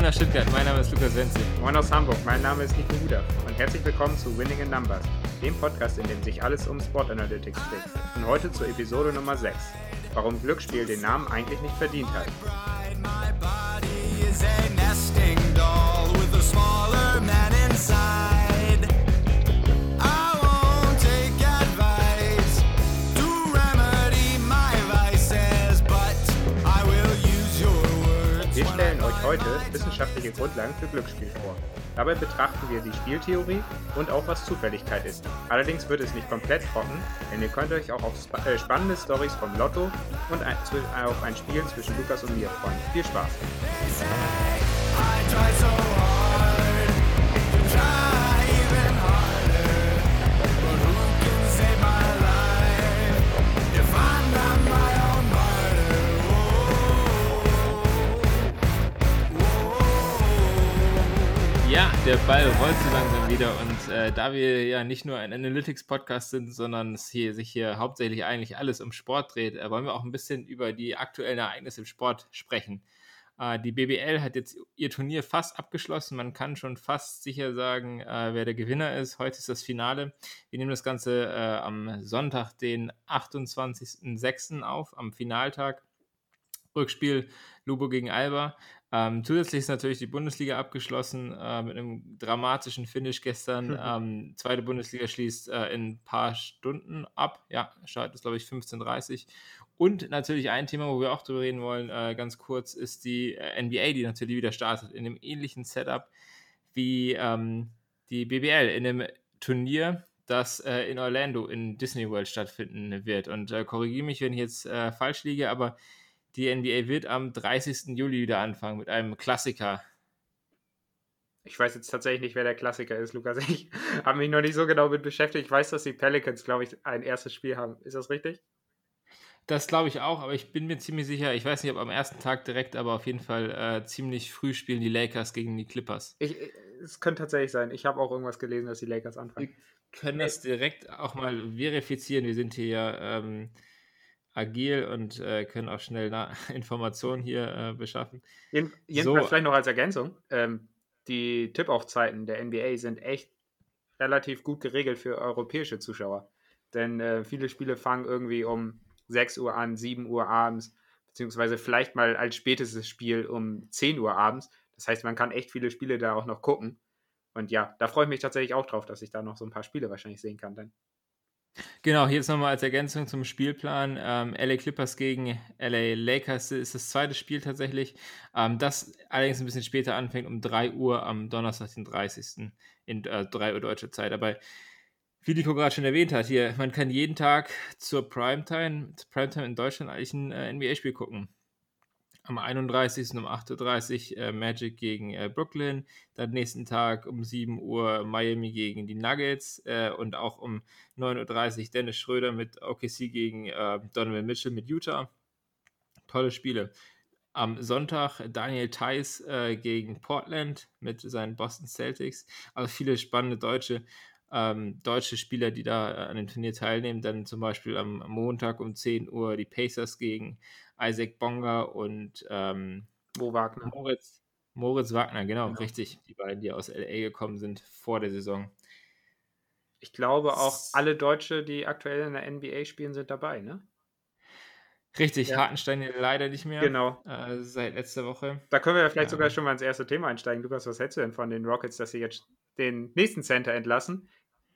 Moin aus Stuttgart, mein Name ist Lukas Wenzel. Moin aus Hamburg, mein Name ist Nico Huder und herzlich willkommen zu Winning in Numbers, dem Podcast, in dem sich alles um Sport Analytics dreht. Und heute zur Episode Nummer 6, warum Glücksspiel den Namen eigentlich nicht verdient hat. Heute wissenschaftliche Grundlagen für Glücksspiel vor. Dabei betrachten wir die Spieltheorie und auch was Zufälligkeit ist. Allerdings wird es nicht komplett trocken, denn ihr könnt euch auch auf sp äh, spannende Stories vom Lotto und ein, auf ein Spiel zwischen Lukas und mir freuen. Viel Spaß! Der Ball rollt so langsam wieder und äh, da wir ja nicht nur ein Analytics-Podcast sind, sondern es hier, sich hier hauptsächlich eigentlich alles um Sport dreht, äh, wollen wir auch ein bisschen über die aktuellen Ereignisse im Sport sprechen. Äh, die BBL hat jetzt ihr Turnier fast abgeschlossen. Man kann schon fast sicher sagen, äh, wer der Gewinner ist. Heute ist das Finale. Wir nehmen das Ganze äh, am Sonntag, den 28.06. auf, am Finaltag. Rückspiel Lubo gegen Alba. Ähm, zusätzlich ist natürlich die Bundesliga abgeschlossen äh, mit einem dramatischen Finish gestern. Ähm, zweite Bundesliga schließt äh, in ein paar Stunden ab. Ja, Start ist, glaube ich, 15.30 Und natürlich ein Thema, wo wir auch drüber reden wollen, äh, ganz kurz, ist die äh, NBA, die natürlich wieder startet, in einem ähnlichen Setup wie ähm, die BBL, in einem Turnier, das äh, in Orlando in Disney World stattfinden wird. Und äh, korrigiere mich, wenn ich jetzt falsch liege, aber die NBA wird am 30. Juli wieder anfangen mit einem Klassiker. Ich weiß jetzt tatsächlich nicht, wer der Klassiker ist, Lukas. Ich habe mich noch nicht so genau mit beschäftigt. Ich weiß, dass die Pelicans, glaube ich, ein erstes Spiel haben. Ist das richtig? Das glaube ich auch, aber ich bin mir ziemlich sicher, ich weiß nicht, ob am ersten Tag direkt, aber auf jeden Fall äh, ziemlich früh spielen die Lakers gegen die Clippers. Ich, es könnte tatsächlich sein. Ich habe auch irgendwas gelesen, dass die Lakers anfangen. Wir können das direkt auch mal verifizieren. Wir sind hier ja ähm, agil und äh, können auch schnell Informationen hier äh, beschaffen. Jeden, jedenfalls so. vielleicht noch als Ergänzung. Ähm, die Tippaufzeiten der NBA sind echt relativ gut geregelt für europäische Zuschauer. Denn äh, viele Spiele fangen irgendwie um 6 Uhr an, 7 Uhr abends, beziehungsweise vielleicht mal als spätestes Spiel um 10 Uhr abends. Das heißt, man kann echt viele Spiele da auch noch gucken. Und ja, da freue ich mich tatsächlich auch drauf, dass ich da noch so ein paar Spiele wahrscheinlich sehen kann. Dann. Genau, hier jetzt nochmal als Ergänzung zum Spielplan. Ähm, LA Clippers gegen LA Lakers ist das zweite Spiel tatsächlich. Ähm, das allerdings ein bisschen später anfängt, um 3 Uhr am Donnerstag, den 30. in äh, 3 Uhr deutscher Zeit. Aber wie Nico gerade schon erwähnt hat, hier, man kann jeden Tag zur Primetime, Primetime in Deutschland eigentlich ein äh, NBA-Spiel gucken am 31. um 8.30 Uhr äh, Magic gegen äh, Brooklyn, dann nächsten Tag um 7 Uhr Miami gegen die Nuggets äh, und auch um 9.30 Uhr Dennis Schröder mit OKC gegen äh, Donovan Mitchell mit Utah. Tolle Spiele. Am Sonntag Daniel Theiss äh, gegen Portland mit seinen Boston Celtics. Also viele spannende deutsche ähm, deutsche Spieler, die da äh, an dem Turnier teilnehmen. Dann zum Beispiel am Montag um 10 Uhr die Pacers gegen Isaac Bonga und ähm, Mo Wagner. Moritz, Moritz Wagner, genau, genau, richtig. Die beiden, die aus LA gekommen sind vor der Saison. Ich glaube auch alle Deutsche, die aktuell in der NBA spielen, sind dabei, ne? Richtig, ja. Hartenstein leider nicht mehr. Genau. Äh, seit letzter Woche. Da können wir ja vielleicht ja. sogar schon mal ins erste Thema einsteigen. Lukas, was hältst du denn von den Rockets, dass sie jetzt den nächsten Center entlassen?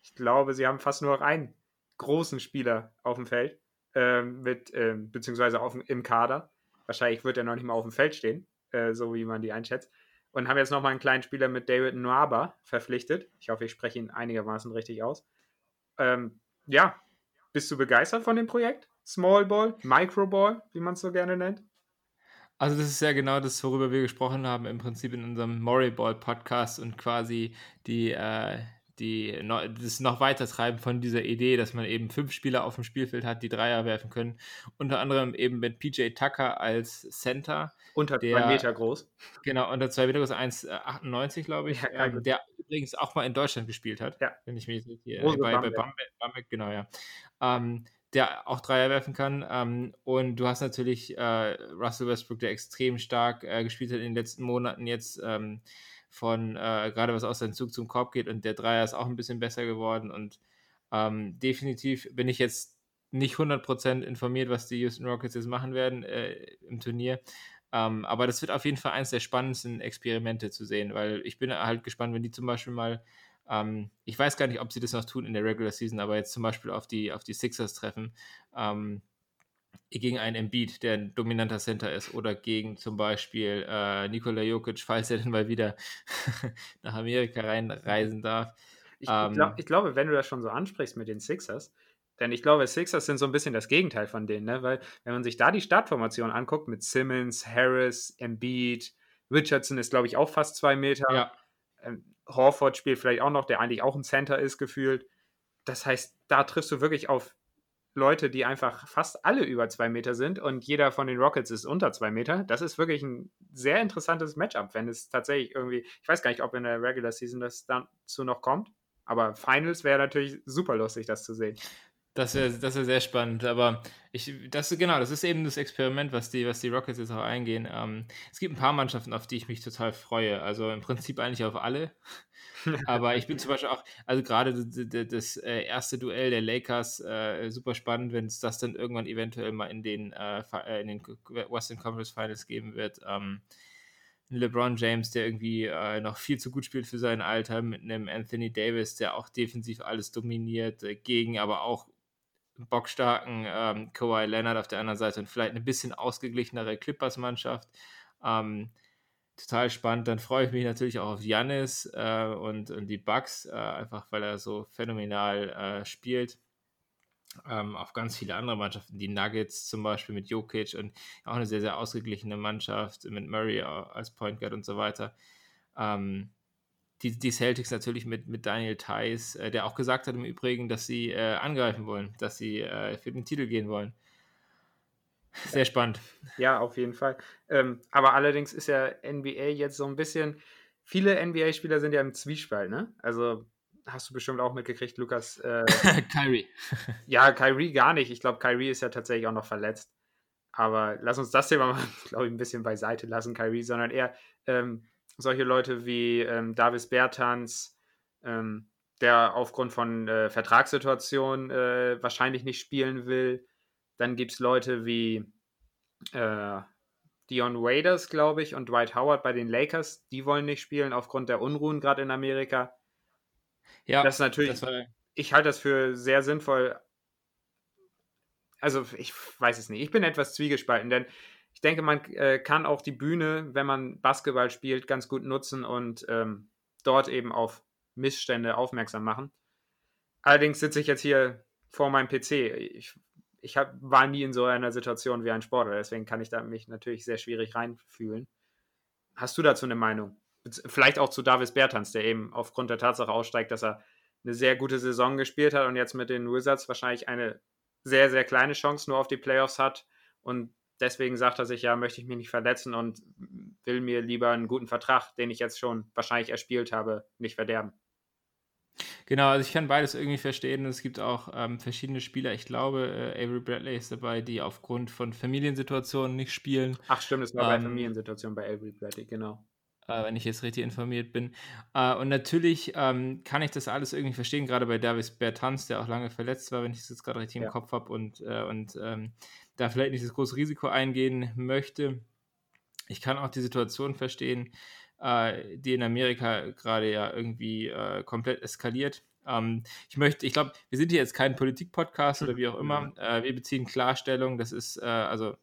Ich glaube, sie haben fast nur noch einen großen Spieler auf dem Feld ähm, mit, ähm, beziehungsweise auf, im Kader. Wahrscheinlich wird er noch nicht mal auf dem Feld stehen, äh, so wie man die einschätzt. Und haben jetzt nochmal einen kleinen Spieler mit David Nwaba verpflichtet. Ich hoffe, ich spreche ihn einigermaßen richtig aus. Ähm, ja, bist du begeistert von dem Projekt? Small Ball, Micro Ball, wie man es so gerne nennt? Also das ist ja genau das, worüber wir gesprochen haben, im Prinzip in unserem Murray Ball Podcast und quasi die, äh, die, das noch weiter treiben von dieser Idee, dass man eben fünf Spieler auf dem Spielfeld hat, die Dreier werfen können. Unter anderem eben mit PJ Tucker als Center. Unter der, zwei Meter groß. Genau, unter zwei Meter groß, 1,98 glaube ich. Ja, ähm, der übrigens auch mal in Deutschland gespielt hat. Ja. Wenn ich mich nicht hier, bei, bei Bamberg, Bamberg, genau, ja. Ähm, der auch Dreier werfen kann. Ähm, und du hast natürlich äh, Russell Westbrook, der extrem stark äh, gespielt hat in den letzten Monaten jetzt ähm, von äh, gerade was aus seinem Zug zum Korb geht und der Dreier ist auch ein bisschen besser geworden und ähm, definitiv bin ich jetzt nicht 100% informiert, was die Houston Rockets jetzt machen werden äh, im Turnier. Ähm, aber das wird auf jeden Fall eines der spannendsten Experimente zu sehen, weil ich bin halt gespannt, wenn die zum Beispiel mal ähm, ich weiß gar nicht, ob sie das noch tun in der Regular Season, aber jetzt zum Beispiel auf die, auf die Sixers treffen, ähm, gegen einen Embiid, der ein dominanter Center ist, oder gegen zum Beispiel äh, Nikola Jokic, falls er denn mal wieder nach Amerika reinreisen darf. Ich, ähm, glaub, ich, glaube, wenn du das schon so ansprichst mit den Sixers, denn ich glaube, Sixers sind so ein bisschen das Gegenteil von denen, ne? weil wenn man sich da die Startformation anguckt mit Simmons, Harris, Embiid, Richardson ist, glaube ich, auch fast zwei Meter. Ja. Ähm, Horford spielt vielleicht auch noch, der eigentlich auch ein Center ist, gefühlt. Das heißt, da triffst du wirklich auf Leute, die einfach fast alle über zwei Meter sind und jeder von den Rockets ist unter zwei Meter. Das ist wirklich ein sehr interessantes Matchup, wenn es tatsächlich irgendwie, ich weiß gar nicht, ob in der Regular Season das dazu noch kommt, aber Finals wäre natürlich super lustig, das zu sehen. Das wäre das wär sehr spannend, aber ich, das genau, das ist eben das Experiment, was die, was die Rockets jetzt auch eingehen. Ähm, es gibt ein paar Mannschaften, auf die ich mich total freue. Also im Prinzip eigentlich auf alle. aber ich bin zum Beispiel auch, also gerade das, äh, erste Duell der Lakers äh, super spannend, wenn es das dann irgendwann eventuell mal in den, äh, äh in den Western Conference Finals geben wird. Ähm, LeBron James, der irgendwie äh, noch viel zu gut spielt für sein Alter, mit einem Anthony Davis, der auch defensiv alles dominiert, äh, gegen aber auch bockstarken ähm, Kawhi Leonard auf der anderen Seite und vielleicht eine bisschen ausgeglichenere Clippers-Mannschaft. Ähm, total spannend. Dann freue ich mich natürlich auch auf Janis äh, und, und die Bucks, äh, einfach weil er so phänomenal äh, spielt. Ähm, auf ganz viele andere Mannschaften, die Nuggets zum Beispiel mit Jokic und auch eine sehr, sehr ausgeglichene Mannschaft mit Murray als Point Guard und so weiter. Ähm, die, die Celtics natürlich mit, mit Daniel Theiss, äh, der auch gesagt hat im Übrigen, dass sie äh, angreifen wollen, dass sie äh, für den Titel gehen wollen. Sehr spannend. Ja, auf jeden Fall. Ähm, aber allerdings ist ja NBA jetzt so ein bisschen, viele NBA-Spieler sind ja im Zwiespalt, ne? Also hast du bestimmt auch mitgekriegt, Lukas. Äh, Kyrie. ja, Kyrie gar nicht. Ich glaube, Kyrie ist ja tatsächlich auch noch verletzt. Aber lass uns das Thema mal, glaube ich, ein bisschen beiseite lassen, Kyrie, sondern eher ähm, solche Leute wie ähm, Davis Bertans, ähm, der aufgrund von äh, Vertragssituationen äh, wahrscheinlich nicht spielen will. Dann gibt es Leute wie äh, Dion Waiters, glaube ich, und Dwight Howard bei den Lakers. Die wollen nicht spielen aufgrund der Unruhen gerade in Amerika. Ja, das ist natürlich. Das ich halte das für sehr sinnvoll. Also, ich weiß es nicht. Ich bin etwas zwiegespalten, denn ich denke, man äh, kann auch die Bühne, wenn man Basketball spielt, ganz gut nutzen und ähm, dort eben auf Missstände aufmerksam machen. Allerdings sitze ich jetzt hier vor meinem PC. Ich, ich hab, war nie in so einer Situation wie ein Sportler, deswegen kann ich da mich natürlich sehr schwierig reinfühlen. Hast du dazu eine Meinung? Vielleicht auch zu Davis Bertans, der eben aufgrund der Tatsache aussteigt, dass er eine sehr gute Saison gespielt hat und jetzt mit den Wizards wahrscheinlich eine sehr, sehr kleine Chance nur auf die Playoffs hat und deswegen sagt er sich, ja, möchte ich mich nicht verletzen und will mir lieber einen guten Vertrag, den ich jetzt schon wahrscheinlich erspielt habe, nicht verderben. Genau, also ich kann beides irgendwie verstehen. Es gibt auch ähm, verschiedene Spieler. Ich glaube, äh, Avery Bradley ist dabei, die aufgrund von Familiensituationen nicht spielen. Ach stimmt, es war ähm, bei Familiensituationen bei Avery Bradley, genau. Äh, wenn ich jetzt richtig informiert bin. Äh, und natürlich ähm, kann ich das alles irgendwie verstehen, gerade bei Davis Bertans, der auch lange verletzt war, wenn ich das jetzt gerade richtig ja. im Kopf habe und, äh, und ähm, da vielleicht nicht das große Risiko eingehen möchte. Ich kann auch die Situation verstehen, äh, die in Amerika gerade ja irgendwie äh, komplett eskaliert. Ähm, ich möchte, ich glaube, wir sind hier jetzt kein Politik-Podcast oder wie auch immer. Mhm. Äh, wir beziehen Klarstellung. Das ist, äh, also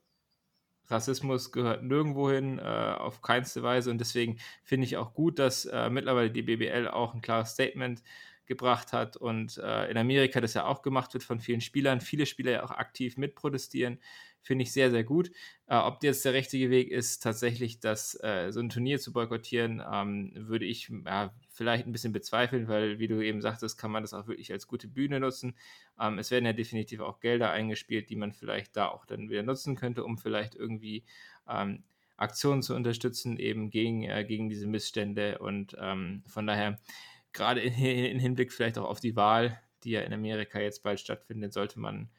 Rassismus gehört nirgendwo hin, äh, auf keinste Weise. Und deswegen finde ich auch gut, dass äh, mittlerweile die BBL auch ein klares Statement gebracht hat und äh, in Amerika das ja auch gemacht wird von vielen Spielern, viele Spieler ja auch aktiv mitprotestieren, finde ich sehr, sehr gut. Äh, ob jetzt der richtige Weg ist, tatsächlich das, äh, so ein Turnier zu boykottieren, ähm, würde ich ja, vielleicht ein bisschen bezweifeln, weil, wie du eben sagtest, kann man das auch wirklich als gute Bühne nutzen. Ähm, es werden ja definitiv auch Gelder eingespielt, die man vielleicht da auch dann wieder nutzen könnte, um vielleicht irgendwie ähm, Aktionen zu unterstützen, eben gegen, äh, gegen diese Missstände. Und ähm, von daher gerade in, in, Hinblick vielleicht auch auf die Wahl, die ja in Amerika jetzt bald stattfindet, sollte man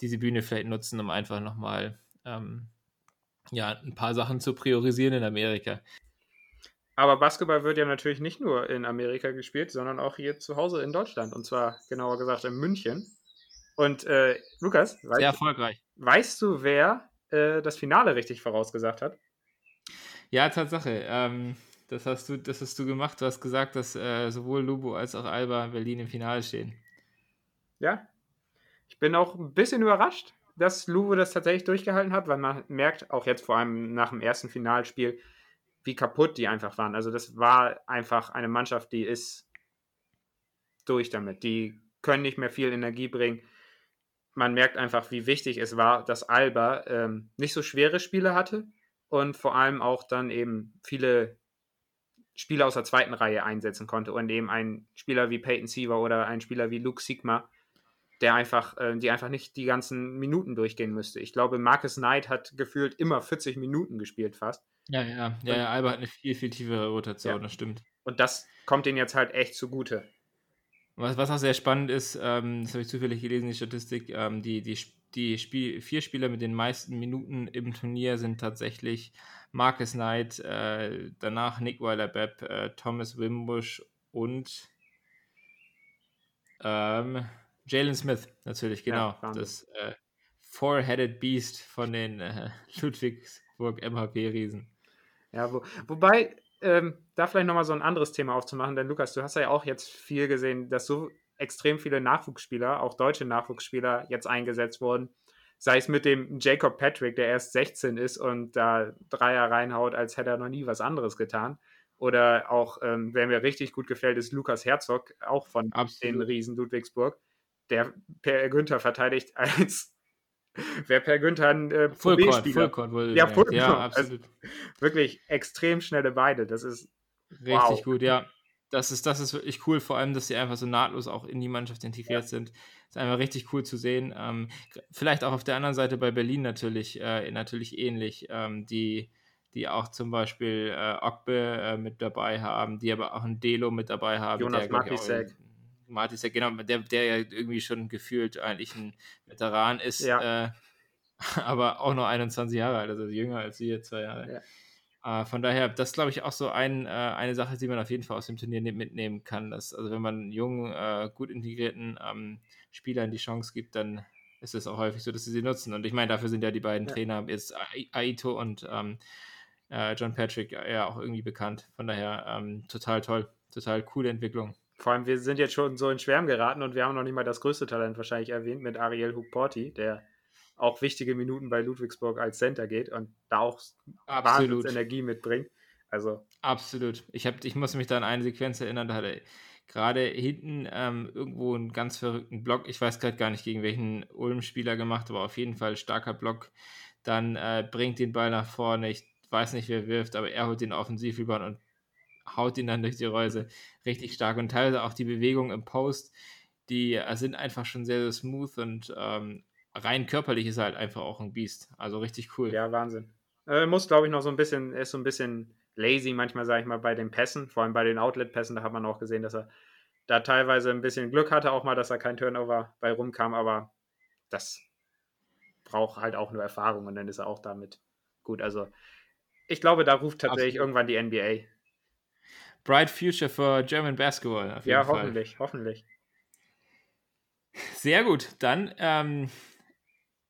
diese Bühne vielleicht nutzen, um einfach nochmal ähm, ja, ein paar Sachen zu priorisieren in Amerika. Aber Basketball wird ja natürlich nicht nur in Amerika gespielt, sondern auch hier zu Hause in Deutschland. Und zwar genauer gesagt in München. Und äh, Lukas, weißt, sehr erfolgreich. Weißt du, wer äh, das Finale richtig vorausgesagt hat? Ja, Tatsache. Ähm, das, hast du, das hast du gemacht. Du hast gesagt, dass äh, sowohl Lubo als auch Alba in Berlin im Finale stehen. Ja. Ich bin auch ein bisschen überrascht, dass Lubo das tatsächlich durchgehalten hat, weil man merkt, auch jetzt vor allem nach dem ersten Finalspiel, wie kaputt die einfach waren. Also das war einfach eine Mannschaft, die ist durch damit. Die können nicht mehr viel Energie bringen. Man merkt einfach, wie wichtig es war, dass Alba ähm, nicht so schwere Spiele hatte und vor allem auch dann eben viele Spieler aus der zweiten Reihe einsetzen konnte und eben ein Spieler wie Peyton Siever oder ein Spieler wie Luke Sigma, der einfach, äh, die einfach nicht die ganzen Minuten durchgehen müsste. Ich glaube, Marcus Knight hat gefühlt immer 40 Minuten gespielt fast. Ja, ja, ja, ja Alba hat eine viel, viel tiefere Rotation, ja. das stimmt. Und das kommt ihnen jetzt halt echt zugute. Was, was auch sehr spannend ist, ähm, das habe ich zufällig gelesen, die Statistik, ähm, die, die, die Spiel, vier Spieler mit den meisten Minuten im Turnier sind tatsächlich Marcus Knight, äh, danach Nick Weiler-Bepp, äh, Thomas Wimbush und ähm, Jalen Smith, natürlich, genau. Ja, das äh, Four-Headed Beast von den äh, Ludwigsburg MHP-Riesen. Ja, wo, wobei, ähm, da vielleicht nochmal so ein anderes Thema aufzumachen, denn Lukas, du hast ja auch jetzt viel gesehen, dass so extrem viele Nachwuchsspieler, auch deutsche Nachwuchsspieler, jetzt eingesetzt wurden. Sei es mit dem Jacob Patrick, der erst 16 ist und da Dreier reinhaut, als hätte er noch nie was anderes getan. Oder auch, ähm, wer mir richtig gut gefällt, ist Lukas Herzog, auch von Absolut. den Riesen Ludwigsburg, der Per Günther verteidigt als Wer Per Günther ein äh, Fullcourt, Fullcourt wohl. Ja, Fullcourt. Ja, absolut. Also, wirklich extrem schnelle Beine. Das ist richtig wow. gut, ja. Das ist, das ist wirklich cool, vor allem, dass sie einfach so nahtlos auch in die Mannschaft integriert ja. sind. Ist einfach richtig cool zu sehen. Ähm, vielleicht auch auf der anderen Seite bei Berlin natürlich, äh, natürlich ähnlich, ähm, die, die auch zum Beispiel äh, Okbe äh, mit dabei haben, die aber auch ein Delo mit dabei haben. Jonas Martisek. Martisek, genau, der, der ja irgendwie schon gefühlt eigentlich ein Veteran ist, ja. Äh, aber auch noch 21 Jahre alt, also jünger als wir, zwei Jahre. Ja. Uh, von daher, das glaube ich auch so ein, uh, eine Sache, die man auf jeden Fall aus dem Turnier mitnehmen kann. Dass, also wenn man jungen, uh, gut integrierten um, ähm, Spielern die Chance gibt, dann ist es auch häufig so, dass sie sie nutzen. Und ich meine, dafür sind ja die beiden ja. Trainer, jetzt Aito und ähm, John Patrick, ja auch irgendwie bekannt. Von daher um, total toll, total coole Entwicklung. Vor allem, wir sind jetzt schon so in Schwärm geraten und wir haben noch nicht mal das größte Talent wahrscheinlich erwähnt mit Ariel Hukporti, der auch wichtige Minuten bei Ludwigsburg als Center geht und da auch Absolut. Energie mitbringt. Also. Absolut. Ich, hab, ich muss mich da an eine Sequenz erinnern, da hat er gerade hinten ähm, irgendwo einen ganz verrückten Block. Ich weiß gerade gar nicht, gegen welchen Ulm-Spieler gemacht, aber auf jeden Fall starker Block. Dann äh, bringt den Ball nach vorne. Ich weiß nicht, wer wirft, aber er holt den Offensivrebound und haut ihn dann durch die Reuse richtig stark. Und teilweise auch die Bewegungen im Post, die äh, sind einfach schon sehr, sehr smooth und ähm, rein körperlich ist er halt einfach auch ein Biest. Also richtig cool. Ja, Wahnsinn. Er muss, glaube ich, noch so ein bisschen, ist so ein bisschen lazy manchmal, sage ich mal, bei den Pässen, vor allem bei den Outlet-Pässen, da hat man auch gesehen, dass er da teilweise ein bisschen Glück hatte, auch mal, dass er kein Turnover bei rumkam, aber das braucht halt auch nur Erfahrung und dann ist er auch damit gut. Also ich glaube, da ruft tatsächlich Absolut. irgendwann die NBA. Bright Future for German Basketball. ja, hoffentlich, Fall. hoffentlich. Sehr gut, dann ähm,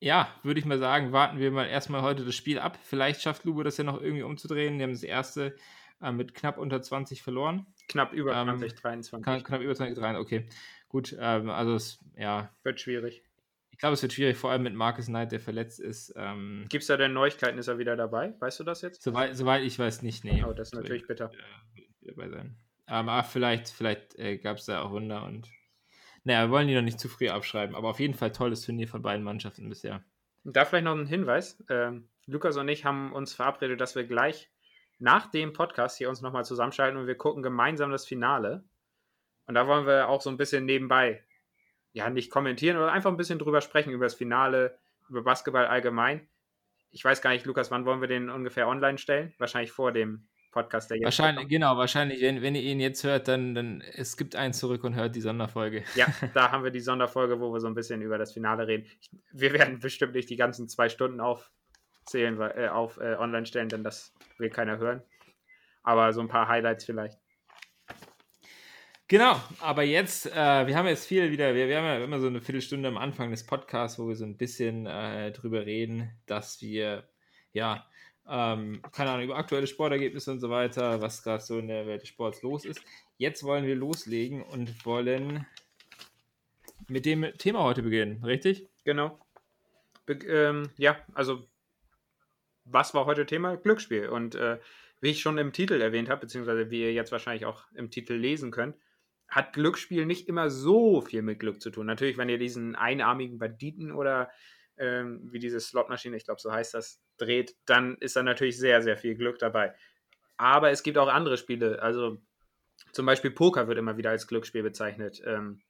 ja, würde ich mal sagen, warten wir mal erstmal heute das Spiel ab. Vielleicht schafft Lubo das ja noch irgendwie umzudrehen. Wir haben das erste äh, mit knapp unter 20 verloren. Knapp über 20, ähm, 23. Knapp, knapp über 20, 23, okay. Gut, ähm, also es, ja. Wird schwierig. Ich glaube, es wird schwierig, vor allem mit Marcus Knight, der verletzt ist. Ähm, Gibt es da denn Neuigkeiten? Ist er wieder dabei? Weißt du das jetzt? Soweit, soweit ich weiß nicht, nee. Oh, das ist natürlich bitter. Wieder bei sein. Ähm, aber vielleicht, vielleicht äh, gab es da auch Wunder und naja, wir wollen die noch nicht zu früh abschreiben, aber auf jeden Fall tolles Turnier von beiden Mannschaften bisher. Da vielleicht noch ein Hinweis. Ähm, Lukas und ich haben uns verabredet, dass wir gleich nach dem Podcast hier uns nochmal zusammenschalten und wir gucken gemeinsam das Finale. Und da wollen wir auch so ein bisschen nebenbei, ja, nicht kommentieren, oder einfach ein bisschen drüber sprechen, über das Finale, über Basketball allgemein. Ich weiß gar nicht, Lukas, wann wollen wir den ungefähr online stellen? Wahrscheinlich vor dem Podcast, der jetzt Wahrscheinlich, kommt. genau, wahrscheinlich, wenn, wenn ihr ihn jetzt hört, dann, dann es gibt einen zurück und hört die Sonderfolge. Ja, da haben wir die Sonderfolge, wo wir so ein bisschen über das Finale reden. Ich, wir werden bestimmt nicht die ganzen zwei Stunden aufzählen, äh, auf äh, online stellen, denn das will keiner hören. Aber so ein paar Highlights vielleicht. Genau, aber jetzt, äh, wir haben jetzt viel wieder, wir, wir haben ja immer so eine Viertelstunde am Anfang des Podcasts, wo wir so ein bisschen äh, drüber reden, dass wir, ja, ähm, keine Ahnung, über aktuelle Sportergebnisse und so weiter, was gerade so in der Welt des Sports los ist. Jetzt wollen wir loslegen und wollen mit dem Thema heute beginnen, richtig? Genau. Be ähm, ja, also was war heute Thema? Glücksspiel. Und äh, wie ich schon im Titel erwähnt habe, beziehungsweise wie ihr jetzt wahrscheinlich auch im Titel lesen könnt, hat Glücksspiel nicht immer so viel mit Glück zu tun. Natürlich, wenn ihr diesen einarmigen Banditen oder ähm, wie diese Slotmaschine, ich glaube, so heißt das, dreht, dann ist da natürlich sehr, sehr viel Glück dabei. Aber es gibt auch andere Spiele, also zum Beispiel Poker wird immer wieder als Glücksspiel bezeichnet. Ähm,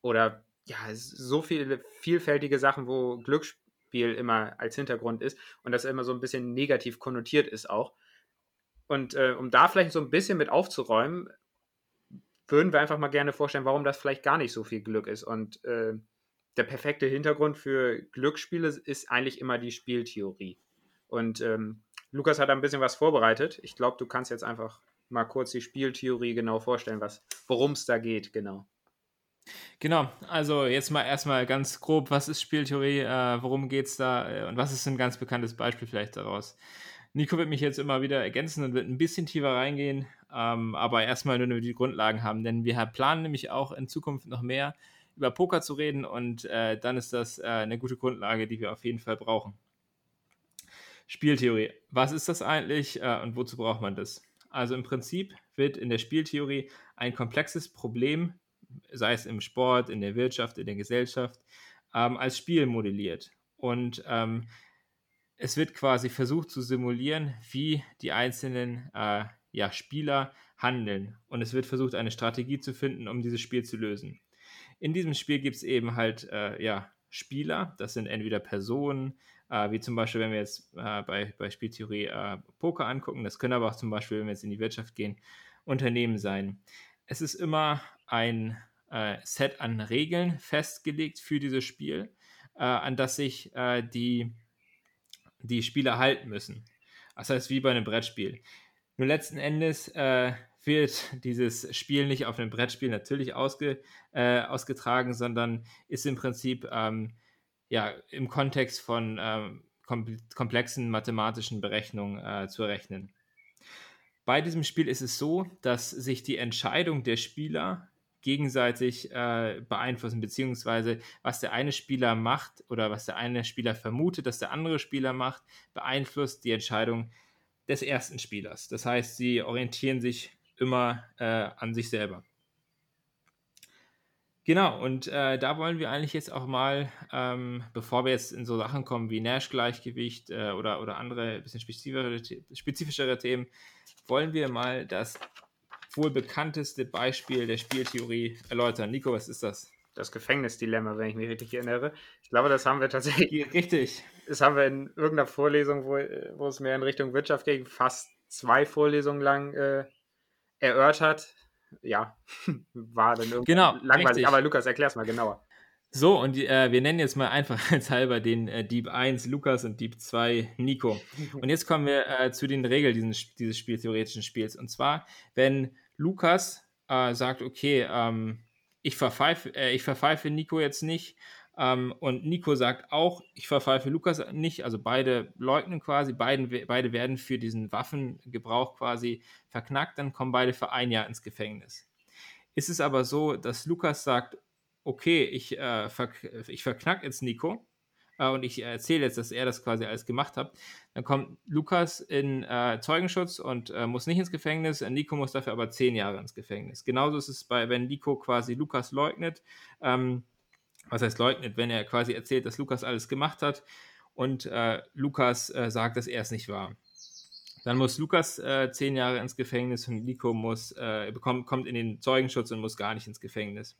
oder ja, so viele vielfältige Sachen, wo Glücksspiel immer als Hintergrund ist und das immer so ein bisschen negativ konnotiert ist auch. Und äh, um da vielleicht so ein bisschen mit aufzuräumen, würden wir einfach mal gerne vorstellen, warum das vielleicht gar nicht so viel Glück ist. Und äh, der perfekte Hintergrund für Glücksspiele ist eigentlich immer die Spieltheorie. Und ähm, Lukas hat ein bisschen was vorbereitet. Ich glaube, du kannst jetzt einfach mal kurz die Spieltheorie genau vorstellen, worum es da geht, genau. Genau, also jetzt mal erstmal ganz grob, was ist Spieltheorie, äh, worum geht es da äh, und was ist ein ganz bekanntes Beispiel vielleicht daraus? Nico wird mich jetzt immer wieder ergänzen und wird ein bisschen tiefer reingehen, ähm, aber erstmal nur die Grundlagen haben, denn wir planen nämlich auch in Zukunft noch mehr über Poker zu reden und äh, dann ist das äh, eine gute Grundlage, die wir auf jeden Fall brauchen. Spieltheorie. Was ist das eigentlich äh, und wozu braucht man das? Also im Prinzip wird in der Spieltheorie ein komplexes Problem, sei es im Sport, in der Wirtschaft, in der Gesellschaft, ähm, als Spiel modelliert. Und ähm, es wird quasi versucht zu simulieren, wie die einzelnen äh, ja, Spieler handeln. Und es wird versucht, eine Strategie zu finden, um dieses Spiel zu lösen. In diesem Spiel gibt es eben halt äh, ja, Spieler, das sind entweder Personen, äh, wie zum Beispiel, wenn wir jetzt äh, bei, bei Spieltheorie äh, Poker angucken, das können aber auch zum Beispiel, wenn wir jetzt in die Wirtschaft gehen, Unternehmen sein. Es ist immer ein äh, Set an Regeln festgelegt für dieses Spiel, äh, an das sich die, die Spieler halten müssen. Das heißt, wie bei einem Brettspiel. Nur letzten Endes äh, wird dieses Spiel nicht auf einem Brettspiel natürlich ausge, äh, ausgetragen, sondern ist im Prinzip ähm, ja, im Kontext von ähm, komplexen mathematischen Berechnungen äh, zu errechnen. Bei diesem Spiel ist es so, dass sich die Entscheidung der Spieler gegenseitig äh, beeinflussen, beziehungsweise was der eine Spieler macht oder was der eine Spieler vermutet, dass der andere Spieler macht, beeinflusst die Entscheidung des ersten Spielers. Das heißt, sie orientieren sich immer äh, an sich selber. Genau, und äh, da wollen wir eigentlich jetzt auch mal, ähm, bevor wir jetzt in so Sachen kommen wie Nash-Gleichgewicht äh, oder, oder andere bisschen spezifischere, spezifischere Themen, wollen wir mal das wohl bekannteste Beispiel der Spieltheorie erläutern. Nico, was ist das? Das Gefängnisdilemma, wenn ich mich richtig erinnere. Ich glaube, das haben wir tatsächlich. Richtig. Das haben wir in irgendeiner Vorlesung, wo, wo es mehr in Richtung Wirtschaft ging, fast zwei Vorlesungen lang äh, erörtert. Ja, war dann irgendwie genau, langweilig. Richtig. Aber Lukas, erklär es mal genauer. So, und äh, wir nennen jetzt mal einfach als halber den äh, Dieb 1 Lukas und Dieb 2 Nico. Und jetzt kommen wir äh, zu den Regeln dieses, dieses spieltheoretischen Spiels. Und zwar, wenn Lukas äh, sagt, okay, ähm, ich, verpfeife, äh, ich verpfeife Nico jetzt nicht ähm, und Nico sagt auch, ich verpfeife Lukas nicht. Also beide leugnen quasi, beiden, beide werden für diesen Waffengebrauch quasi verknackt, dann kommen beide für ein Jahr ins Gefängnis. Ist es aber so, dass Lukas sagt, okay, ich, äh, verk ich verknack jetzt Nico äh, und ich erzähle jetzt, dass er das quasi alles gemacht hat, dann kommt Lukas in äh, Zeugenschutz und äh, muss nicht ins Gefängnis, Nico muss dafür aber zehn Jahre ins Gefängnis. Genauso ist es bei, wenn Nico quasi Lukas leugnet, ähm, was heißt leugnet, wenn er quasi erzählt, dass Lukas alles gemacht hat und äh, Lukas äh, sagt, dass er es nicht war. Dann muss Lukas äh, zehn Jahre ins Gefängnis und Nico muss, äh, bekommt, kommt in den Zeugenschutz und muss gar nicht ins Gefängnis.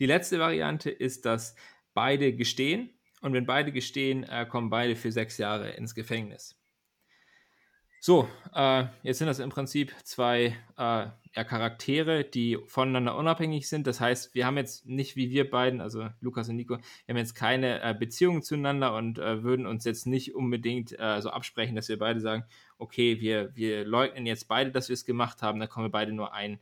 Die letzte Variante ist, dass beide gestehen und wenn beide gestehen, äh, kommen beide für sechs Jahre ins Gefängnis. So, äh, jetzt sind das im Prinzip zwei äh, ja, Charaktere, die voneinander unabhängig sind. Das heißt, wir haben jetzt nicht wie wir beiden, also Lukas und Nico, wir haben jetzt keine äh, Beziehung zueinander und äh, würden uns jetzt nicht unbedingt äh, so absprechen, dass wir beide sagen, okay, wir, wir leugnen jetzt beide, dass wir es gemacht haben, dann kommen wir beide nur ein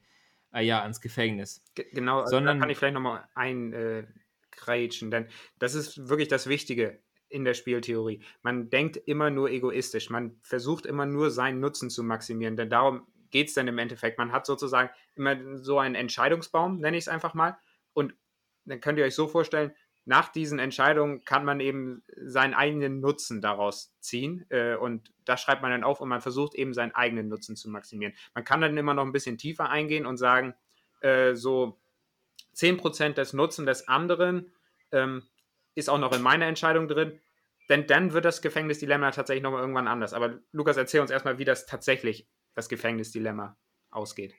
äh, Jahr ins Gefängnis. Genau, also Sondern, da kann ich vielleicht nochmal einkreitschen, denn das ist wirklich das Wichtige in der Spieltheorie. Man denkt immer nur egoistisch. Man versucht immer nur seinen Nutzen zu maximieren. Denn darum geht es dann im Endeffekt. Man hat sozusagen immer so einen Entscheidungsbaum, nenne ich es einfach mal. Und dann könnt ihr euch so vorstellen, nach diesen Entscheidungen kann man eben seinen eigenen Nutzen daraus ziehen. Äh, und das schreibt man dann auf und man versucht eben seinen eigenen Nutzen zu maximieren. Man kann dann immer noch ein bisschen tiefer eingehen und sagen, äh, so 10% des Nutzen des anderen ähm, ist auch noch in meiner Entscheidung drin. Denn dann wird das Gefängnisdilemma tatsächlich nochmal irgendwann anders. Aber Lukas, erzähl uns erstmal, wie das tatsächlich, das Gefängnisdilemma, ausgeht.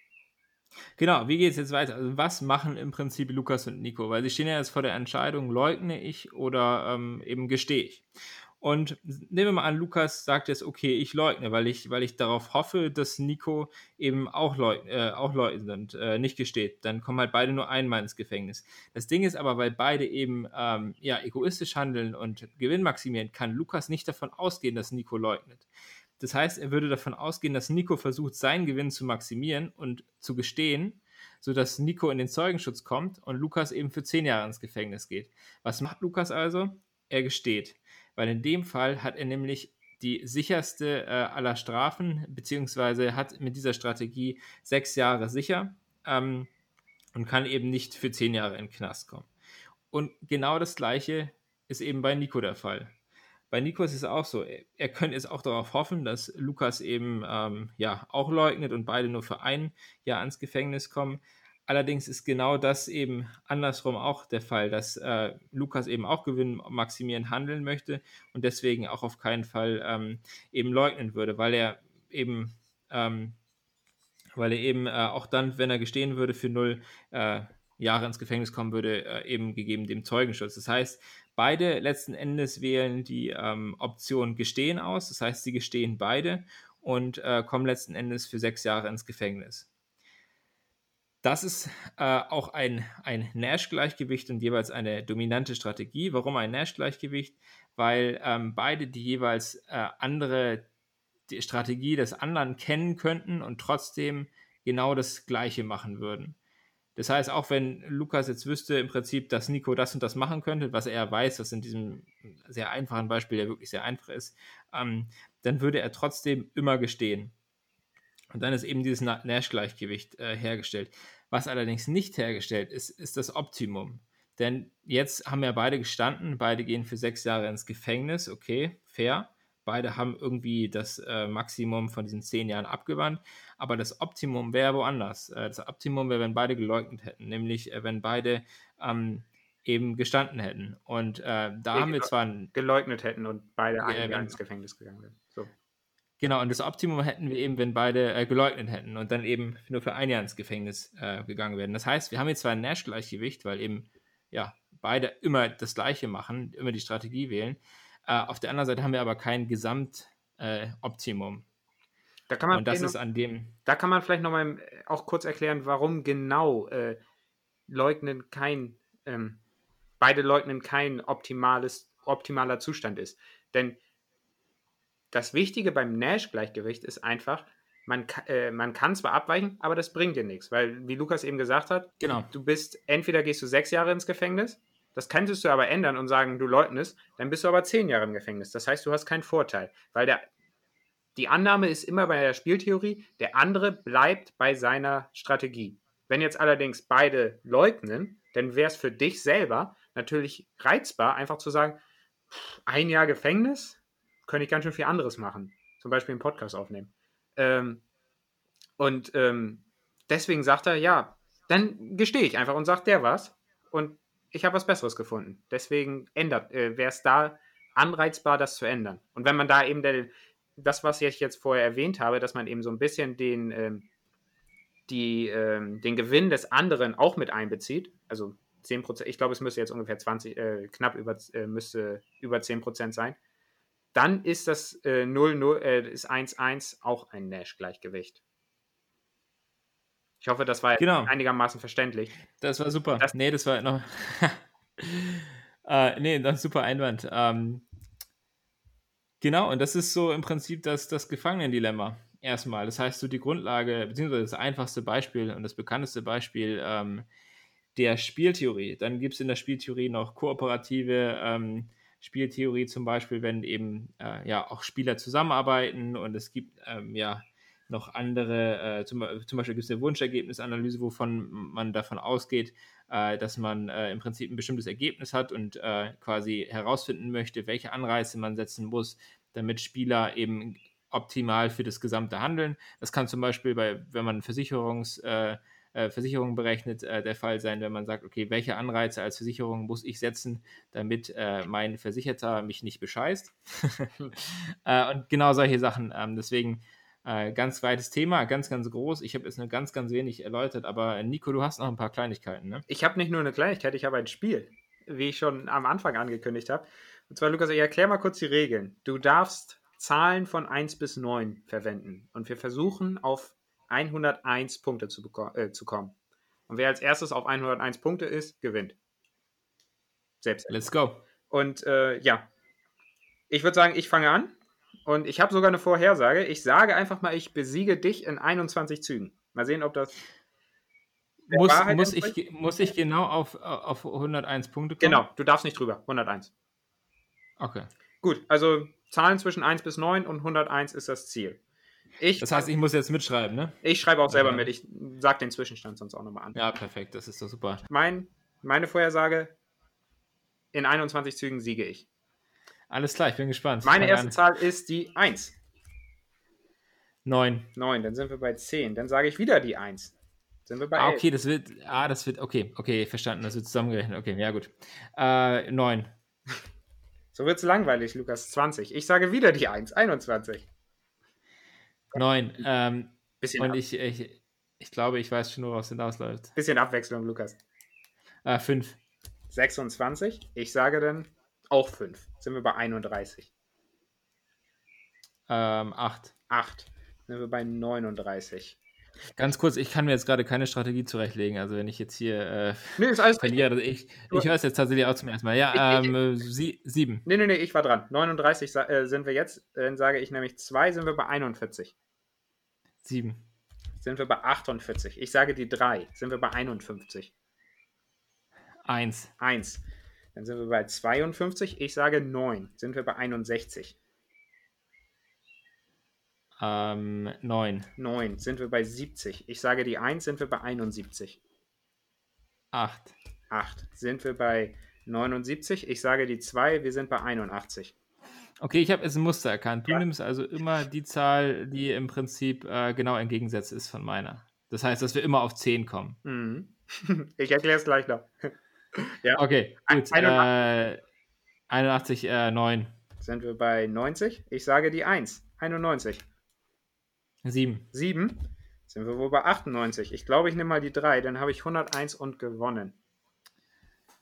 Genau, wie geht es jetzt weiter? Also was machen im Prinzip Lukas und Nico? Weil sie stehen ja jetzt vor der Entscheidung, leugne ich oder ähm, eben gestehe ich. Und nehmen wir mal an, Lukas sagt jetzt, okay, ich leugne, weil ich, weil ich darauf hoffe, dass Nico eben auch, leugn, äh, auch leugnet, äh, nicht gesteht. Dann kommen halt beide nur einmal ins Gefängnis. Das Ding ist aber, weil beide eben ähm, ja, egoistisch handeln und Gewinn maximieren, kann Lukas nicht davon ausgehen, dass Nico leugnet. Das heißt, er würde davon ausgehen, dass Nico versucht, seinen Gewinn zu maximieren und zu gestehen, sodass Nico in den Zeugenschutz kommt und Lukas eben für zehn Jahre ins Gefängnis geht. Was macht Lukas also? Er gesteht weil in dem Fall hat er nämlich die sicherste äh, aller Strafen, beziehungsweise hat mit dieser Strategie sechs Jahre sicher ähm, und kann eben nicht für zehn Jahre in den Knast kommen. Und genau das Gleiche ist eben bei Nico der Fall. Bei Nico ist es auch so, er könnte jetzt auch darauf hoffen, dass Lukas eben ähm, ja auch leugnet und beide nur für ein Jahr ans Gefängnis kommen. Allerdings ist genau das eben andersrum auch der Fall, dass äh, Lukas eben auch Gewinn maximieren handeln möchte und deswegen auch auf keinen Fall ähm, eben leugnen würde, weil er eben, ähm, weil er eben äh, auch dann, wenn er gestehen würde, für null äh, Jahre ins Gefängnis kommen würde, äh, eben gegeben dem Zeugenschutz. Das heißt, beide letzten Endes wählen die ähm, Option Gestehen aus, das heißt, sie gestehen beide und äh, kommen letzten Endes für sechs Jahre ins Gefängnis. Das ist äh, auch ein, ein Nash-Gleichgewicht und jeweils eine dominante Strategie. Warum ein Nash-Gleichgewicht? Weil ähm, beide die jeweils äh, andere die Strategie des anderen kennen könnten und trotzdem genau das Gleiche machen würden. Das heißt, auch wenn Lukas jetzt wüsste im Prinzip, dass Nico das und das machen könnte, was er weiß, was in diesem sehr einfachen Beispiel, der wirklich sehr einfach ist, ähm, dann würde er trotzdem immer gestehen. Und dann ist eben dieses Nash-Gleichgewicht äh, hergestellt. Was allerdings nicht hergestellt ist, ist das Optimum. Denn jetzt haben ja beide gestanden, beide gehen für sechs Jahre ins Gefängnis, okay, fair. Beide haben irgendwie das äh, Maximum von diesen zehn Jahren abgewandt, aber das Optimum wäre woanders. Äh, das Optimum wäre, wenn beide geleugnet hätten, nämlich äh, wenn beide ähm, eben gestanden hätten. Und äh, da haben wir zwar. Geleugnet hätten und beide ein Jahr ins Gefängnis gegangen wären. Genau, und das Optimum hätten wir eben, wenn beide äh, geleugnet hätten und dann eben nur für ein Jahr ins Gefängnis äh, gegangen werden. Das heißt, wir haben jetzt zwar ein Nash-Gleichgewicht, weil eben ja beide immer das Gleiche machen, immer die Strategie wählen. Äh, auf der anderen Seite haben wir aber kein Gesamtoptimum. da kann man und das ist an dem. Da kann man vielleicht nochmal äh, auch kurz erklären, warum genau äh, leugnen kein, ähm, beide leugnen kein optimales, optimaler Zustand ist. Denn das Wichtige beim Nash-Gleichgewicht ist einfach, man, äh, man kann zwar abweichen, aber das bringt dir nichts, weil, wie Lukas eben gesagt hat, genau. du bist, entweder gehst du sechs Jahre ins Gefängnis, das könntest du aber ändern und sagen, du leugnest, dann bist du aber zehn Jahre im Gefängnis. Das heißt, du hast keinen Vorteil, weil der, die Annahme ist immer bei der Spieltheorie, der andere bleibt bei seiner Strategie. Wenn jetzt allerdings beide leugnen, dann wäre es für dich selber natürlich reizbar, einfach zu sagen, ein Jahr Gefängnis, könnte ich ganz schön viel anderes machen. Zum Beispiel einen Podcast aufnehmen. Ähm, und ähm, deswegen sagt er, ja, dann gestehe ich einfach und sagt der was. Und ich habe was Besseres gefunden. Deswegen ändert, äh, wäre es da anreizbar, das zu ändern. Und wenn man da eben der, das, was ich jetzt vorher erwähnt habe, dass man eben so ein bisschen den, ähm, die, ähm, den Gewinn des anderen auch mit einbezieht, also 10%, ich glaube, es müsste jetzt ungefähr 20, äh, knapp über, äh, müsste über 10% sein, dann ist das äh, 0-0, äh, ist 1-1 auch ein Nash-Gleichgewicht. Ich hoffe, das war Genau. einigermaßen verständlich. Das war super. Das- nee, das war noch. äh, nee, das ist ein super Einwand. Ähm, genau, und das ist so im Prinzip das, das Gefangenendilemma. Erstmal. Das heißt, so die Grundlage, beziehungsweise das einfachste Beispiel und das bekannteste Beispiel ähm, der Spieltheorie. Dann gibt es in der Spieltheorie noch kooperative ähm, Spieltheorie, zum Beispiel, wenn eben äh, ja auch Spieler zusammenarbeiten und es gibt ähm, ja noch andere, äh, zum, zum Beispiel gibt es eine Wunschergebnisanalyse, wovon man davon ausgeht, äh, dass man äh, im Prinzip ein bestimmtes Ergebnis hat und äh, quasi herausfinden möchte, welche Anreize man setzen muss, damit Spieler eben optimal für das gesamte Handeln. Das kann zum Beispiel bei, wenn man Versicherungs, äh, Versicherungen berechnet, äh, der Fall sein, wenn man sagt, okay, welche Anreize als Versicherung muss ich setzen, damit äh, mein Versicherter mich nicht bescheißt. äh, und genau solche Sachen. Ähm, deswegen äh, ganz weites Thema, ganz, ganz groß. Ich habe jetzt nur ganz, ganz wenig erläutert, aber Nico, du hast noch ein paar Kleinigkeiten, ne? Ich habe nicht nur eine Kleinigkeit, ich habe ein Spiel, wie ich schon am Anfang angekündigt habe. Und zwar, Lukas, ich erkläre mal kurz die Regeln. Du darfst Zahlen von 1 bis 9 verwenden. Und wir versuchen auf 101 Punkte zu, äh, zu kommen. Und wer als erstes auf 101 Punkte ist, gewinnt. Selbst. Let's go. Und äh, ja, ich würde sagen, ich fange an. Und ich habe sogar eine Vorhersage. Ich sage einfach mal, ich besiege dich in 21 Zügen. Mal sehen, ob das. Muss, muss, ich, muss ich genau auf, auf 101 Punkte kommen? Genau, du darfst nicht drüber. 101. Okay. Gut, also Zahlen zwischen 1 bis 9 und 101 ist das Ziel. Ich, Das heißt, ich muss jetzt mitschreiben, ne? ich schreibe auch selber Ja. mit. Ich sage den Zwischenstand sonst auch nochmal an. Ja, perfekt. Das ist doch super. Mein, meine Vorhersage: In 21 Zügen siege ich. Alles klar, ich bin gespannt. Meine erste an. Zahl ist die 1. Neun. 9, dann sind wir bei 10. Dann sage ich wieder die 1. Sind wir bei Ah, 11. okay, das wird. Ah, das wird. Okay, okay, verstanden. Das wird zusammengerechnet. Okay, ja, gut. Äh, neun. So wird es langweilig, Lukas. 20. Ich sage wieder die 1. 21. Neun. Ähm, Bisschen, und ab, ich, ich, ich glaube, ich weiß schon, woraus es hinausläuft. bisschen Abwechslung, Lukas. Äh, fünf. 26. Ich sage dann auch 5. Sind wir bei 31. Ähm, acht. 8. Sind wir bei 39. Ganz kurz, ich kann mir jetzt gerade keine Strategie zurechtlegen. Also, wenn ich jetzt hier äh, Nee, ist alles richtig. verliere, ich, ich höre es jetzt tatsächlich auch zum ersten Mal. Ja, ähm, äh, sie, sieben. Nee, nee, nee, ich war dran. 39 sa- äh, sind wir jetzt. Dann sage ich nämlich 2, sind wir bei 41. Sieben. Sind wir bei 48. Ich sage die 3. Sind wir bei 51. Eins. 1. Dann sind wir bei 52. Ich sage 9. Sind wir bei 61. Ähm, neun. 9. Sind wir bei 70. Ich sage die 1. Sind wir bei 71. Acht. 8. Sind wir bei 79. Ich sage die 2. Wir sind bei 81. Okay, ich habe jetzt ein Muster erkannt. Du Ja. nimmst also immer die Zahl, die im Prinzip äh, genau entgegengesetzt ist von meiner. Das heißt, dass wir immer auf 10 kommen. Mhm. Ich erkläre es gleich noch. ja. Okay, gut. 81. Äh, 81, äh, 9. Sind wir bei 90. Ich sage die 1. 91. 7. 7. Sind wir wohl bei 98. Ich glaube, ich nehme mal die 3. Dann habe ich 101 und gewonnen.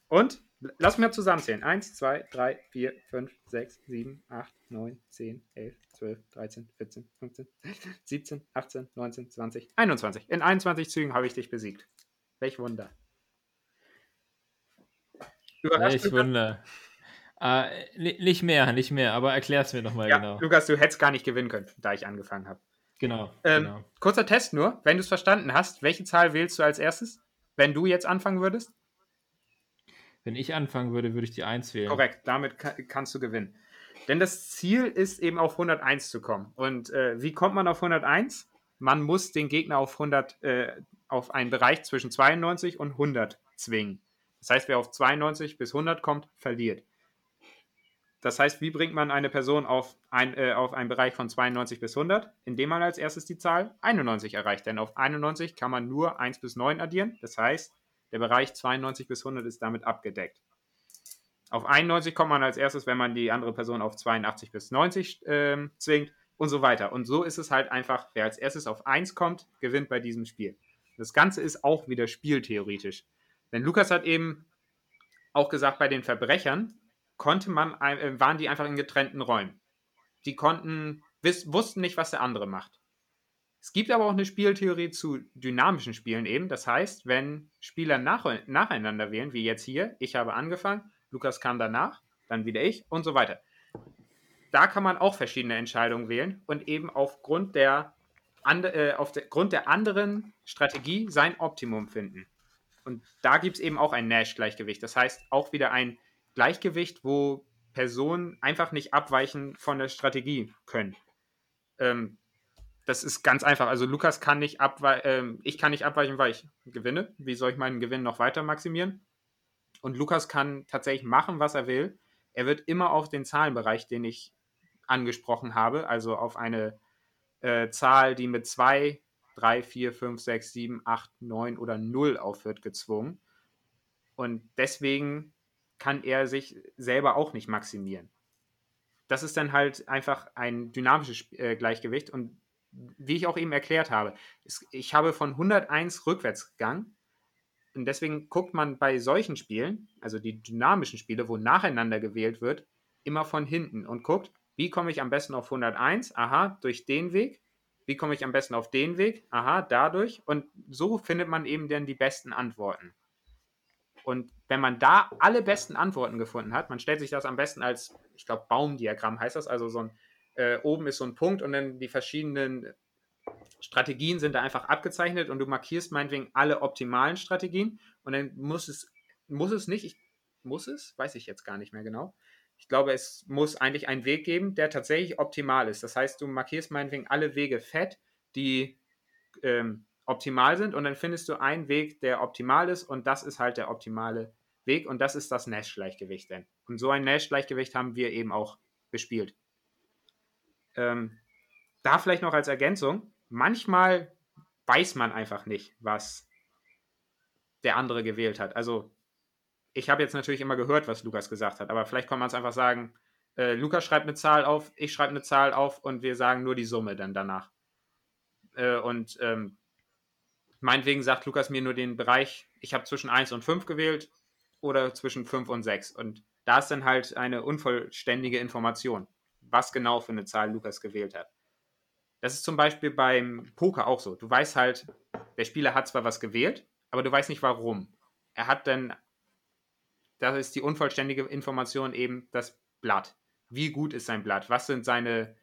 Und lass mir zusammenzählen. 1, 2, 3, 4, 5, 6, 7, 8, 9, 10, 11, 12, 13, 14, 15, 17, 18, 19, 20, 21. In 21 Zügen habe ich dich besiegt. Welch Wunder. Überrascht Welch? Wunder. Ni- nicht mehr, nicht mehr, aber erklär's mir nochmal Ja, genau. Lukas, du hättest gar nicht gewinnen können, da ich angefangen habe. Genau, Ähm, genau. Kurzer Test nur, wenn du es verstanden hast, welche Zahl wählst du als erstes? Wenn du jetzt anfangen würdest? Wenn ich anfangen würde, würde ich die 1 wählen. Korrekt, damit ka kannst du gewinnen. Denn das Ziel ist eben auf 101 zu kommen. Und äh, wie kommt man auf 101? Man muss den Gegner auf 100, äh, auf einen Bereich zwischen 92 und 100 zwingen. Das heißt, wer auf 92 bis 100 kommt, verliert. Das heißt, wie bringt man eine Person auf, ein, äh, auf einen Bereich von 92 bis 100? Indem man als erstes die Zahl 91 erreicht. Denn auf 91 kann man nur 1 bis 9 addieren. Das heißt, der Bereich 92 bis 100 ist damit abgedeckt. Auf 91 kommt man als erstes, wenn man die andere Person auf 82 bis 90 ähm, zwingt und so weiter. Und so ist es halt einfach, wer als erstes auf 1 kommt, gewinnt bei diesem Spiel. Das Ganze ist auch wieder spieltheoretisch. Denn Lukas hat eben auch gesagt, bei den Verbrechern konnte man, äh, waren die einfach in getrennten Räumen. die konnten, wiss, wussten nicht, was der andere macht. Es gibt aber auch eine Spieltheorie zu dynamischen Spielen eben. Das heißt, wenn Spieler nach, nacheinander wählen, wie jetzt hier, ich habe angefangen, Lukas kam danach, dann wieder ich und so weiter. Da kann man auch verschiedene Entscheidungen wählen und eben aufgrund der, and, äh, aufgrund der anderen Strategie sein Optimum finden. Und da gibt es eben auch ein Nash-Gleichgewicht. Das heißt, auch wieder ein Gleichgewicht, wo Personen einfach nicht abweichen von der Strategie können. Ähm, das ist ganz einfach. Also Lukas kann nicht abweichen, ähm, ich kann nicht abweichen, weil ich gewinne. Wie soll ich meinen Gewinn noch weiter maximieren? Und Lukas kann tatsächlich machen, was er will. Er wird immer auf den Zahlenbereich, den ich angesprochen habe, also auf eine äh, Zahl, die mit 2, 3, 4, 5, 6, 7, 8, 9 oder 0 aufhört, gezwungen. Und deswegen kann er sich selber auch nicht maximieren. Das ist dann halt einfach ein dynamisches äh, Gleichgewicht. Und wie ich auch eben erklärt habe, ich habe von 101 rückwärts gegangen. Und deswegen guckt man bei solchen Spielen, also die dynamischen Spiele, wo nacheinander gewählt wird, immer von hinten und guckt, wie komme ich am besten auf 101? Aha, durch den Weg. Wie komme ich am besten auf den Weg? Aha, dadurch. Und so findet man eben dann die besten Antworten. Und wenn man da alle besten Antworten gefunden hat, man stellt sich das am besten als, ich glaube, Baumdiagramm heißt das, also so ein, äh, oben ist so ein Punkt und dann die verschiedenen Strategien sind da einfach abgezeichnet und du markierst meinetwegen alle optimalen Strategien und dann muss es, muss es nicht, ich, muss es, weiß ich jetzt gar nicht mehr genau. Ich glaube, es muss eigentlich einen Weg geben, der tatsächlich optimal ist. Das heißt, du markierst meinetwegen alle Wege fett, die ähm, optimal sind und dann findest du einen Weg, der optimal ist und das ist halt der optimale Weg und das ist das Nash-Gleichgewicht denn. Und so ein Nash-Gleichgewicht haben wir eben auch gespielt. Ähm, da vielleicht noch als Ergänzung, manchmal weiß man einfach nicht, was der andere gewählt hat. Also ich habe jetzt natürlich immer gehört, was Lukas gesagt hat, aber vielleicht kann man es einfach sagen, äh, Lukas schreibt eine Zahl auf, ich schreibe eine Zahl auf und wir sagen nur die Summe dann danach. Äh, und ähm, Meinetwegen sagt Lukas mir nur den Bereich, ich habe zwischen 1 und 5 gewählt oder zwischen 5 und 6. Und da ist dann halt eine unvollständige Information, was genau für eine Zahl Lukas gewählt hat. Das ist zum Beispiel beim Poker auch so. Du weißt halt, der Spieler hat zwar was gewählt, aber du weißt nicht warum. Er hat dann, da ist die unvollständige Information eben das Blatt. Wie gut ist sein Blatt? Was sind seine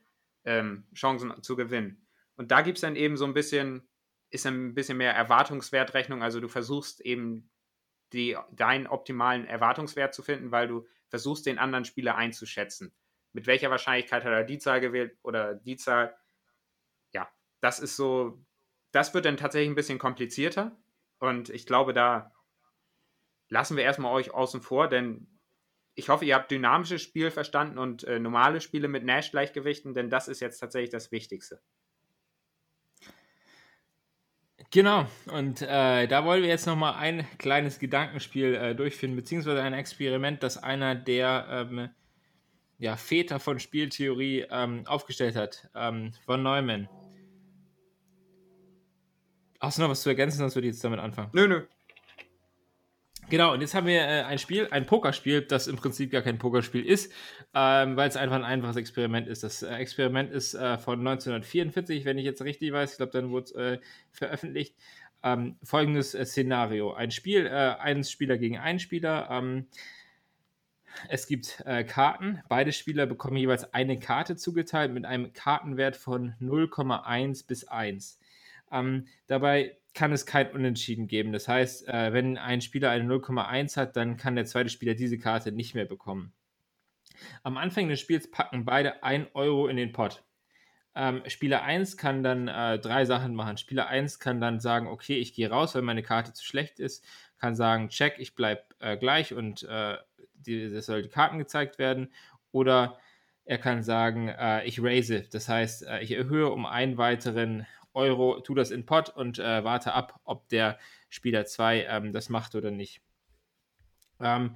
ähm, Chancen zu gewinnen? Und da gibt es dann eben so ein bisschen ist ein bisschen mehr Erwartungswertrechnung. Also du versuchst eben die, deinen optimalen Erwartungswert zu finden, weil du versuchst, den anderen Spieler einzuschätzen. Mit welcher Wahrscheinlichkeit hat er die Zahl gewählt oder die Zahl? Ja, das ist so, das wird dann tatsächlich ein bisschen komplizierter. Und ich glaube, da lassen wir erstmal euch außen vor, denn ich hoffe, ihr habt dynamisches Spiel verstanden und äh, normale Spiele mit Nash-Gleichgewichten, denn das ist jetzt tatsächlich das Wichtigste. Genau, und äh, da wollen wir jetzt nochmal ein kleines Gedankenspiel äh, durchführen, beziehungsweise ein Experiment, das einer der ähm, ja, Väter von Spieltheorie ähm, aufgestellt hat, ähm, von Neumann. Hast du noch was zu ergänzen, sonst würde ich jetzt damit anfangen? Nö, nö. Genau, und jetzt haben wir äh, ein Spiel, ein Pokerspiel, das im Prinzip gar kein Pokerspiel ist, ähm, weil es einfach ein einfaches Experiment ist. Das äh, Experiment ist äh, von 1944, wenn ich jetzt richtig weiß. Ich glaube, dann wurde es äh, veröffentlicht. Ähm, folgendes äh, Szenario: Ein Spiel, äh, ein Spieler gegen einen Spieler. Ähm, es gibt Karten. Beide Spieler bekommen jeweils eine Karte zugeteilt mit einem Kartenwert von 0,1 bis 1. Ähm, dabei kann es kein Unentschieden geben. Das heißt, äh, wenn ein Spieler eine 0,1 hat, dann kann der zweite Spieler diese Karte nicht mehr bekommen. Am Anfang des Spiels packen beide 1 Euro in den Pot. Ähm, Spieler 1 kann dann äh, drei Sachen machen. Spieler 1 kann dann sagen, okay, ich gehe raus, weil meine Karte zu schlecht ist. Kann sagen, check, ich bleibe äh, gleich und äh, die, das soll die Karten gezeigt werden. Oder er kann sagen, äh, ich raise, das heißt, äh, ich erhöhe um einen weiteren Euro, tu das in Pot und äh, warte ab, ob der Spieler 2 ähm, das macht oder nicht. Ähm,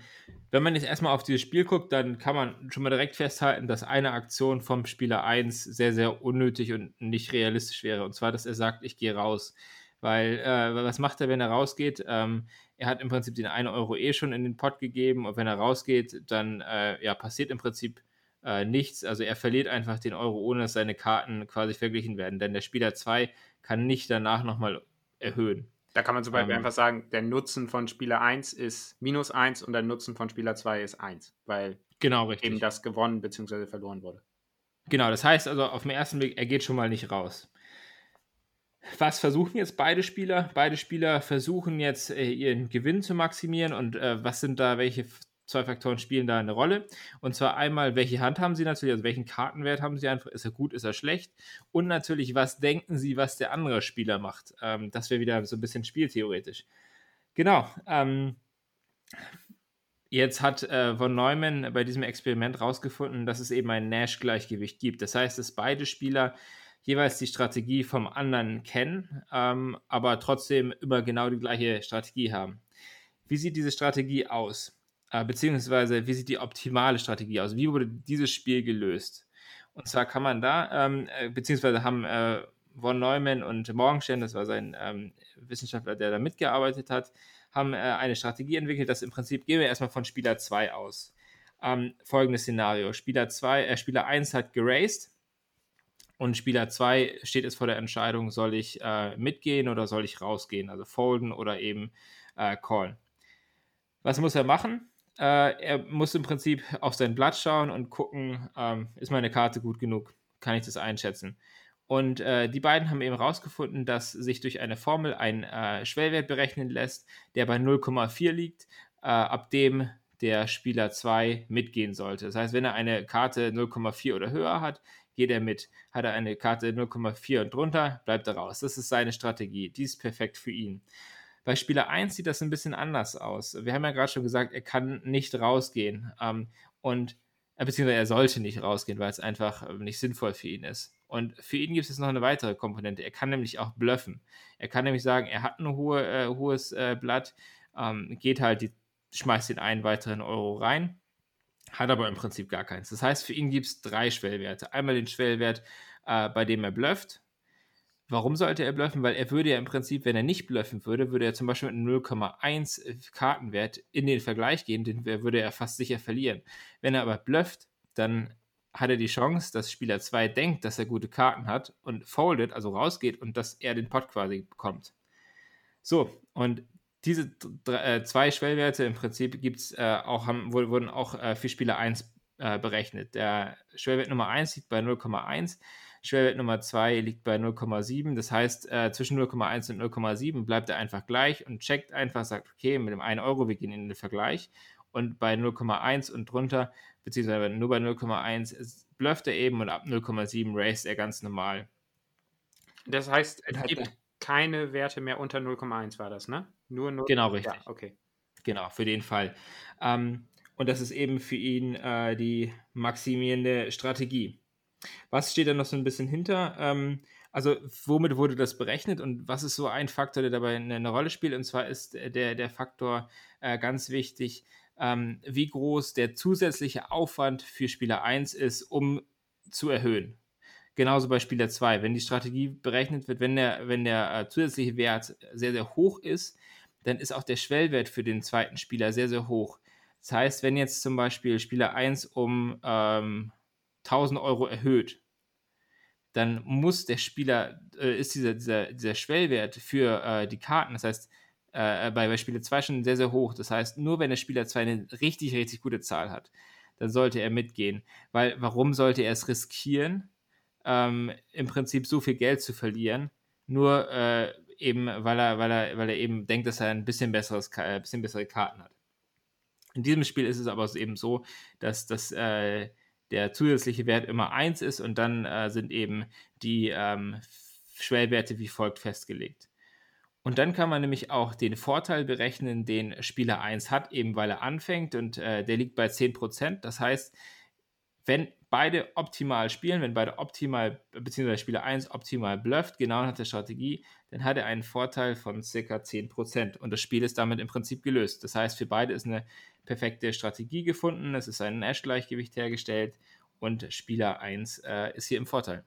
wenn man jetzt erstmal auf dieses Spiel guckt, dann kann man schon mal direkt festhalten, dass eine Aktion vom Spieler 1 sehr, sehr unnötig und nicht realistisch wäre. Und zwar, dass er sagt, ich gehe raus. Weil, äh, was macht er, wenn er rausgeht? Ähm, er hat im Prinzip den 1 Euro eh schon in den Pot gegeben und wenn er rausgeht, dann äh, ja, passiert im Prinzip äh, nichts. Also er verliert einfach den Euro, ohne dass seine Karten quasi verglichen werden. Denn der Spieler 2 kann nicht danach nochmal erhöhen. Da kann man zum Beispiel ähm, einfach sagen, der Nutzen von Spieler 1 ist minus 1 und der Nutzen von Spieler 2 ist 1, weil genau, eben das gewonnen bzw. verloren wurde. Genau, das heißt also auf den ersten Blick, er geht schon mal nicht raus. Was versuchen jetzt beide Spieler? Beide Spieler versuchen jetzt äh, ihren Gewinn zu maximieren und äh, was sind da, welche zwei Faktoren spielen da eine Rolle. Und zwar einmal, welche Hand haben sie natürlich, also welchen Kartenwert haben sie einfach, ist er gut, ist er schlecht. Und natürlich, was denken sie, was der andere Spieler macht. Ähm, das wäre wieder so ein bisschen spieltheoretisch. Genau. Ähm, jetzt hat äh, von Neumann bei diesem Experiment rausgefunden, dass es eben ein Nash-Gleichgewicht gibt. Das heißt, dass beide Spieler jeweils die Strategie vom anderen kennen, ähm, aber trotzdem immer genau die gleiche Strategie haben. Wie sieht diese Strategie aus? Äh, beziehungsweise wie sieht die optimale Strategie aus? Wie wurde dieses Spiel gelöst? Und zwar kann man da, ähm, äh, beziehungsweise haben äh, von Neumann und Morgenstern, das war sein ähm, Wissenschaftler, der da mitgearbeitet hat, haben äh, eine Strategie entwickelt, dass im Prinzip, gehen wir erstmal von Spieler 2 aus. Ähm, folgendes Szenario: Spieler 2, äh, Spieler 1 hat geraced und Spieler 2 steht jetzt vor der Entscheidung, soll ich äh, mitgehen oder soll ich rausgehen, also folden oder eben äh, callen. Was muss er machen? Äh, er muss im Prinzip auf sein Blatt schauen und gucken, ähm, ist meine Karte gut genug? Kann ich das einschätzen? Und äh, die beiden haben eben herausgefunden, dass sich durch eine Formel ein äh, Schwellwert berechnen lässt, der bei 0,4 liegt, äh, ab dem der Spieler 2 mitgehen sollte. Das heißt, wenn er eine Karte 0,4 oder höher hat, geht er mit. Hat er eine Karte 0,4 und drunter, bleibt er raus. Das ist seine Strategie. Die ist perfekt für ihn. Bei Spieler 1 sieht das ein bisschen anders aus. Wir haben ja gerade schon gesagt, er kann nicht rausgehen. Ähm, und äh, beziehungsweise er sollte nicht rausgehen, weil es einfach äh, nicht sinnvoll für ihn ist. Und für ihn gibt es noch eine weitere Komponente. Er kann nämlich auch bluffen. Er kann nämlich sagen, er hat ein hohe, äh, hohes äh, Blatt, ähm, geht halt, die, schmeißt den einen weiteren Euro rein, hat aber im Prinzip gar keins. Das heißt, für ihn gibt es drei Schwellwerte. Einmal den Schwellwert, äh, bei dem er blufft, Warum sollte er bluffen? Weil er würde ja im Prinzip, wenn er nicht bluffen würde, würde er zum Beispiel mit 0,1 äh, Kartenwert in den Vergleich gehen, den würde er fast sicher verlieren. Wenn er aber blufft, dann hat er die Chance, dass Spieler 2 denkt, dass er gute Karten hat und foldet, also rausgeht und dass er den Pot quasi bekommt. So, und diese äh, zwei Schwellwerte im Prinzip gibt's, äh, auch, haben, wurden auch äh, für Spieler 1 äh, berechnet. Der Schwellwert Nummer 1 liegt bei 0,1 Schwellwert Nummer 2 liegt bei 0,7. Das heißt, äh, zwischen 0,1 und 0,7 bleibt er einfach gleich und checkt einfach, sagt, okay, mit dem 1 Euro, wir gehen in den Vergleich. Und bei 0,1 und drunter, beziehungsweise nur bei 0,1, blufft er eben und ab 0,7 raced er ganz normal. Das heißt, es gibt keine Werte mehr unter 0,1 war das, ne? Nur 0, Genau, richtig. Ja, okay. Genau, für den Fall. Ähm, und das ist eben für ihn äh, die maximierende Strategie. Was steht da noch so ein bisschen hinter? Ähm, also, womit wurde das berechnet und was ist so ein Faktor, der dabei eine, eine Rolle spielt? Und zwar ist der, der Faktor äh, ganz wichtig, ähm, wie groß der zusätzliche Aufwand für Spieler 1 ist, um zu erhöhen. Genauso bei Spieler 2. Wenn die Strategie berechnet wird, wenn der, wenn der äh, zusätzliche Wert sehr, sehr hoch ist, dann ist auch der Schwellwert für den zweiten Spieler sehr, sehr hoch. Das heißt, wenn jetzt zum Beispiel Spieler 1 um ähm, 1000 Euro erhöht, dann muss der Spieler, äh, ist dieser, dieser, dieser Schwellwert für äh, die Karten, das heißt, äh, bei, bei Spieler 2 schon sehr, sehr hoch. Das heißt, nur wenn der Spieler 2 eine richtig, richtig gute Zahl hat, dann sollte er mitgehen. Weil, warum sollte er es riskieren, ähm, im Prinzip so viel Geld zu verlieren, nur äh, eben, weil er, weil, er, weil er eben denkt, dass er ein bisschen, besseres, ein bisschen bessere Karten hat. In diesem Spiel ist es aber eben so, dass das äh, der zusätzliche Wert immer 1 ist und dann äh, sind eben die ähm, Schwellwerte wie folgt festgelegt. Und dann kann man nämlich auch den Vorteil berechnen, den Spieler 1 hat, eben weil er anfängt und äh, der liegt bei 10%. Das heißt, wenn beide optimal spielen, wenn beide optimal, beziehungsweise Spieler 1 optimal blufft, genau nach der Strategie, dann hat er einen Vorteil von ca. 10%. Und das Spiel ist damit im Prinzip gelöst. Das heißt, für beide ist eine perfekte Strategie gefunden, es ist ein Nash-Gleichgewicht hergestellt und Spieler 1 äh, ist hier im Vorteil.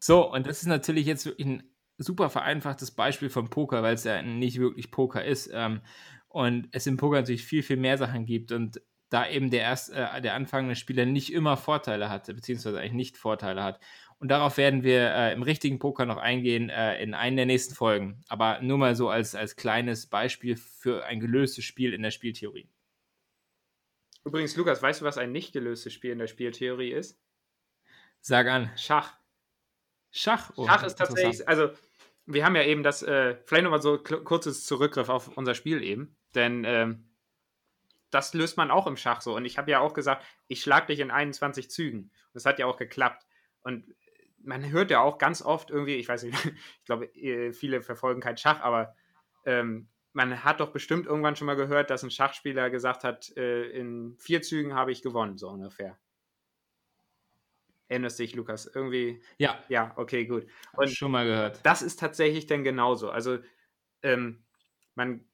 So, und das ist natürlich jetzt wirklich ein super vereinfachtes Beispiel von Poker, weil es ja nicht wirklich Poker ist. Ähm, und es im Poker natürlich viel, viel mehr Sachen gibt. Und da eben der, erst, äh, der anfangende Spieler nicht immer Vorteile hatte, beziehungsweise eigentlich nicht Vorteile hat. Und darauf werden wir äh, im richtigen Poker noch eingehen äh, in einer der nächsten Folgen. Aber nur mal so als, als kleines Beispiel für ein gelöstes Spiel in der Spieltheorie. Übrigens, Lukas, weißt du, was ein nicht gelöstes Spiel in der Spieltheorie ist? Sag an. Schach. Schach? Oh, Schach ist tatsächlich, also wir haben ja eben das, äh, vielleicht nochmal so kurzes Zurückgriff auf unser Spiel eben, denn ähm, das löst man auch im Schach so. Und ich habe ja auch gesagt, ich schlage dich in 21 Zügen. Das hat ja auch geklappt. Und man hört ja auch ganz oft irgendwie, ich weiß nicht, ich glaube, äh, viele verfolgen kein Schach, aber ähm, man hat doch bestimmt irgendwann schon mal gehört, dass ein Schachspieler gesagt hat, äh, in vier Zügen habe ich gewonnen, so ungefähr. Erinnerst dich, Lukas? Irgendwie? Ja. Ja, okay, gut. Und schon mal gehört. Das ist tatsächlich dann genauso. Also, ähm, man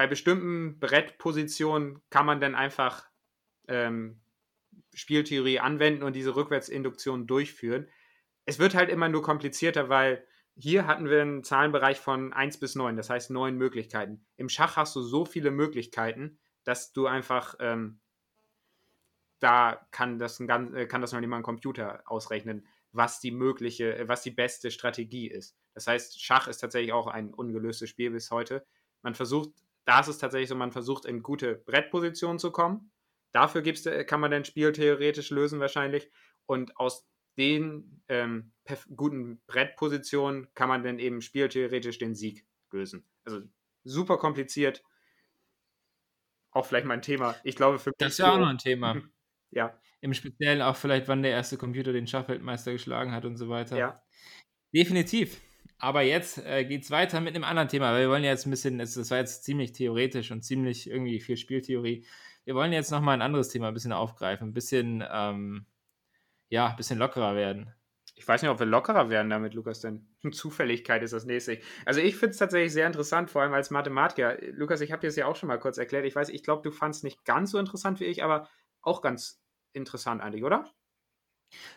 bei bestimmten Brettpositionen kann man dann einfach ähm, Spieltheorie anwenden und diese Rückwärtsinduktion durchführen es wird halt immer nur komplizierter, weil hier hatten wir einen Zahlenbereich von 1 bis 9, das heißt neun Möglichkeiten. Im Schach hast du so viele Möglichkeiten, dass du einfach, ähm, da kann das, ein, äh, kann das noch ein Computer ausrechnen, was die mögliche, äh, was die beste Strategie ist. Das heißt, Schach ist tatsächlich auch ein ungelöstes Spiel bis heute. Man versucht, da ist es tatsächlich so, man versucht in gute Brettpositionen zu kommen. Dafür gibt's, äh, kann man dann Spiel theoretisch lösen wahrscheinlich. Und aus den ähm, guten Brettpositionen kann man dann eben spieltheoretisch den Sieg lösen. Also super kompliziert. Auch vielleicht mal ein Thema. Ich glaube, für Das ist ja auch noch ein Thema. ja. Im Speziellen auch vielleicht, wann der erste Computer den Schachweltmeister geschlagen hat und so weiter. Ja. Definitiv. Aber jetzt äh, geht es weiter mit einem anderen Thema, weil wir wollen jetzt ein bisschen, das, war jetzt ziemlich theoretisch und ziemlich irgendwie viel Spieltheorie. Wir wollen jetzt nochmal ein anderes Thema ein bisschen aufgreifen, ein bisschen ähm, ja, ein bisschen lockerer werden. Ich weiß nicht, ob wir lockerer werden damit, Lukas, denn Zufälligkeit ist das nächste. Also ich finde es tatsächlich sehr interessant, vor allem als Mathematiker. Lukas, ich habe dir das ja auch schon mal kurz erklärt. Ich weiß, ich glaube, du fandest nicht ganz so interessant wie ich, aber auch ganz interessant eigentlich, oder?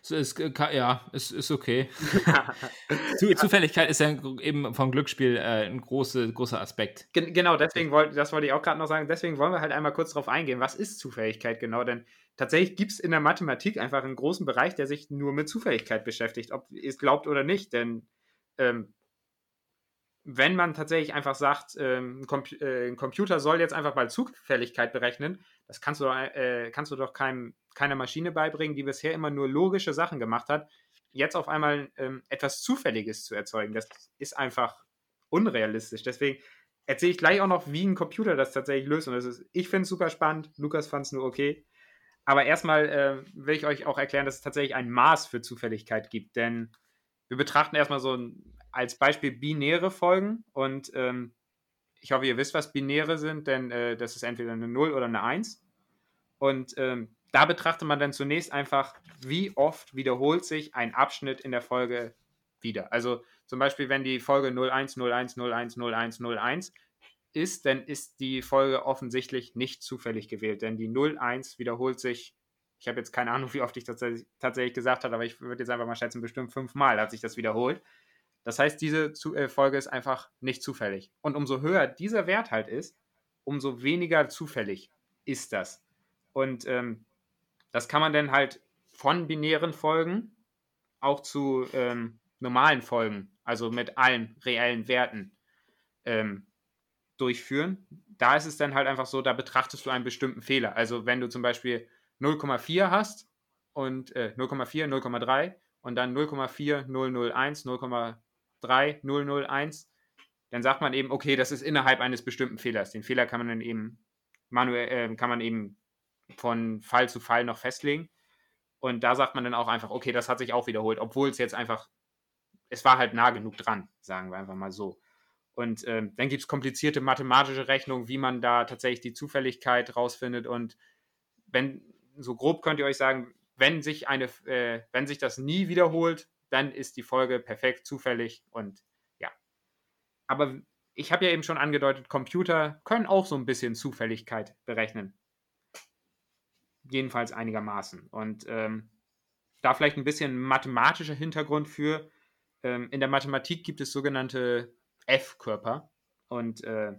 So ist, äh, ja, ist, ist okay. Zufälligkeit ist ja eben vom Glücksspiel äh, ein große, großer Aspekt. Gen genau, deswegen wollte, das wollte ich auch gerade noch sagen, deswegen wollen wir halt einmal kurz darauf eingehen, was ist Zufälligkeit genau, denn tatsächlich gibt es in der Mathematik einfach einen großen Bereich, der sich nur mit Zufälligkeit beschäftigt, ob ihr es glaubt oder nicht, denn ähm, wenn man tatsächlich einfach sagt, ähm, ein, äh, ein, Computer soll jetzt einfach mal Zufälligkeit berechnen, das kannst du, äh, kannst du doch keinem, keiner Maschine beibringen, die bisher immer nur logische Sachen gemacht hat, jetzt auf einmal ähm, etwas Zufälliges zu erzeugen. Das ist einfach unrealistisch. Deswegen erzähle ich gleich auch noch, wie ein Computer das tatsächlich löst. Und das ist, ich finde es super spannend, Lukas fand es nur okay. Aber erstmal äh, will ich euch auch erklären, dass es tatsächlich ein Maß für Zufälligkeit gibt. Denn wir betrachten erstmal so ein, als Beispiel binäre Folgen. Und ähm, ich hoffe, ihr wisst, was binäre sind, denn äh, das ist entweder eine 0 oder eine 1. Und ähm, da betrachtet man dann zunächst einfach, wie oft wiederholt sich ein Abschnitt in der Folge wieder. Also zum Beispiel, wenn die Folge 01, 01, 01, 01, 01 ist, dann ist die Folge offensichtlich nicht zufällig gewählt, denn die 01 wiederholt sich. Ich habe jetzt keine Ahnung, wie oft ich das tatsächlich gesagt habe, aber ich würde jetzt einfach mal schätzen, bestimmt fünfmal hat sich das wiederholt. Das heißt, diese äh, Folge ist einfach nicht zufällig. Und umso höher dieser Wert halt ist, umso weniger zufällig ist das. Und ähm, das kann man dann halt von binären Folgen auch zu ähm, normalen Folgen, also mit allen reellen Werten, ähm, durchführen. Da ist es dann halt einfach so, da betrachtest du einen bestimmten Fehler. Also wenn du zum Beispiel 0,4 hast und äh, 0,4, 0,3 und dann 0,4, 001, 0,3, 001, dann sagt man eben, okay, das ist innerhalb eines bestimmten Fehlers. Den Fehler kann man dann eben manuell, äh, kann man eben von Fall zu Fall noch festlegen. Und da sagt man dann auch einfach, okay, das hat sich auch wiederholt, obwohl es jetzt einfach, es war halt nah genug dran, sagen wir einfach mal so. Und ähm, dann gibt es komplizierte mathematische Rechnungen, wie man da tatsächlich die Zufälligkeit rausfindet. Und wenn, so grob könnt ihr euch sagen, wenn sich eine, äh, wenn sich das nie wiederholt, dann ist die Folge perfekt zufällig und ja. Aber ich habe ja eben schon angedeutet, Computer können auch so ein bisschen Zufälligkeit berechnen. Jedenfalls einigermaßen. Und ähm, da vielleicht ein bisschen mathematischer Hintergrund für. Ähm, in der Mathematik gibt es sogenannte F-Körper. Und äh,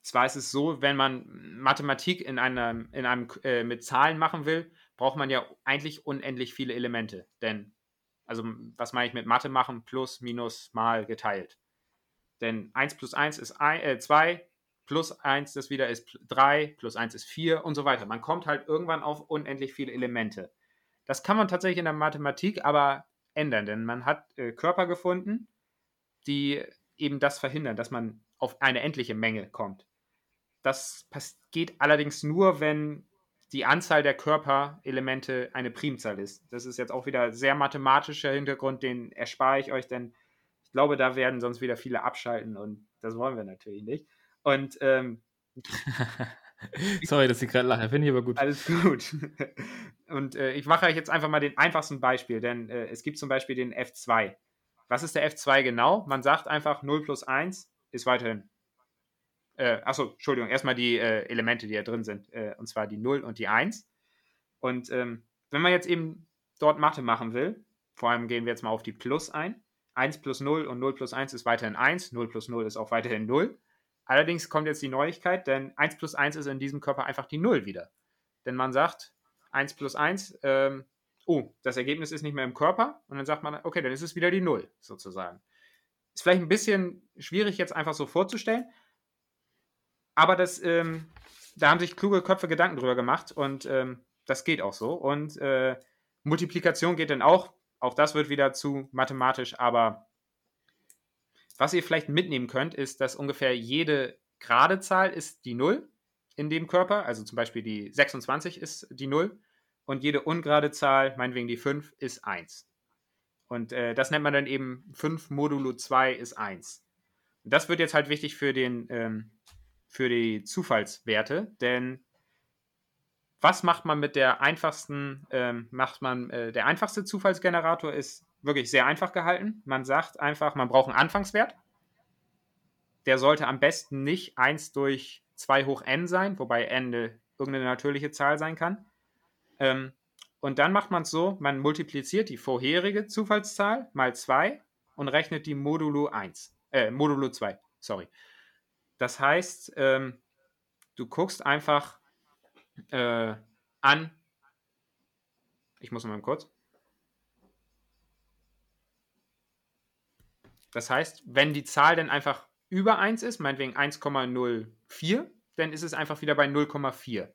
zwar ist es so, wenn man Mathematik in einem, in einem äh, mit Zahlen machen will, braucht man ja eigentlich unendlich viele Elemente. Denn, also was meine ich mit Mathe machen? Plus, minus, mal, geteilt. Denn 1 plus 1 ist 2, äh, plus 1 das wieder ist 3, plus 1 ist 4 und so weiter. Man kommt halt irgendwann auf unendlich viele Elemente. Das kann man tatsächlich in der Mathematik aber ändern, denn man hat äh, Körper gefunden, die eben das verhindern, dass man auf eine endliche Menge kommt. Das geht allerdings nur, wenn die Anzahl der Körperelemente eine Primzahl ist. Das ist jetzt auch wieder sehr mathematischer Hintergrund, den erspare ich euch, denn ich glaube, da werden sonst wieder viele abschalten und das wollen wir natürlich nicht. Und ähm, Sorry, dass ich gerade lache, finde ich aber gut. Alles gut. Und äh, ich mache euch jetzt einfach mal den einfachsten Beispiel, denn äh, es gibt zum Beispiel den F2. Was ist der F2 genau? Man sagt einfach 0 plus 1 ist weiterhin. Äh, achso, Entschuldigung, erstmal die äh, Elemente, die da drin sind. Äh, und zwar die 0 und die 1. Und ähm, wenn man jetzt eben dort Mathe machen will, vor allem gehen wir jetzt mal auf die Plus ein. 1 plus 0 und 0 plus 1 ist weiterhin 1, 0 plus 0 ist auch weiterhin 0. Allerdings kommt jetzt die Neuigkeit, denn 1 plus 1 ist in diesem Körper einfach die 0 wieder. Denn man sagt 1 plus 1, ähm, oh, das Ergebnis ist nicht mehr im Körper und dann sagt man, okay, dann ist es wieder die 0 sozusagen. Ist vielleicht ein bisschen schwierig jetzt einfach so vorzustellen, aber das, ähm, da haben sich kluge Köpfe Gedanken drüber gemacht und ähm, das geht auch so. Und äh, Multiplikation geht dann auch. Auch das wird wieder zu mathematisch, aber was ihr vielleicht mitnehmen könnt, ist, dass ungefähr jede gerade Zahl ist die 0 in dem Körper. Also zum Beispiel die 26 ist die 0 und jede ungerade Zahl, meinetwegen die 5, ist 1. Und äh, das nennt man dann eben 5 modulo 2 ist 1. Und das wird jetzt halt wichtig für den ähm, für die Zufallswerte, denn was macht man mit der einfachsten, ähm, macht man, äh, der einfachste Zufallsgenerator ist wirklich sehr einfach gehalten. Man sagt einfach, man braucht einen Anfangswert. Der sollte am besten nicht 1 durch 2 hoch n sein, wobei n eine, irgendeine natürliche Zahl sein kann. Ähm, und dann macht man es so, man multipliziert die vorherige Zufallszahl mal 2 und rechnet die modulo 1, äh, modulo 2, sorry. Das heißt, ähm, du guckst einfach äh, an. Ich muss mal kurz. Das heißt, wenn die Zahl dann einfach über 1 ist, meinetwegen 1,04, dann ist es einfach wieder bei 0,4.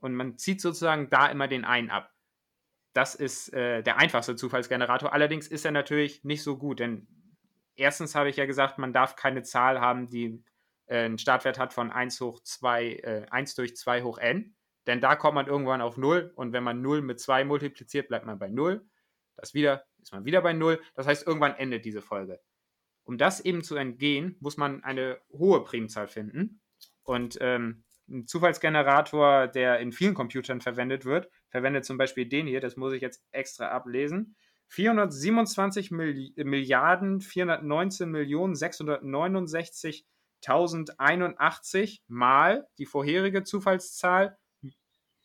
Und man zieht sozusagen da immer den einen ab. Das ist äh, der einfachste Zufallsgenerator. Allerdings ist er natürlich nicht so gut, denn erstens habe ich ja gesagt, man darf keine Zahl haben, die äh, einen Startwert hat von 1 hoch 2, äh, 1 durch 2 hoch n. Denn da kommt man irgendwann auf 0 und wenn man 0 mit 2 multipliziert, bleibt man bei 0. Das wieder, ist man wieder bei 0. Das heißt, irgendwann endet diese Folge. Um das eben zu entgehen, muss man eine hohe Primzahl finden. Und ähm, ein Zufallsgenerator, der in vielen Computern verwendet wird, verwendet zum Beispiel den hier, das muss ich jetzt extra ablesen. 427 Milliarden 419 Millionen 669.081 mal die vorherige Zufallszahl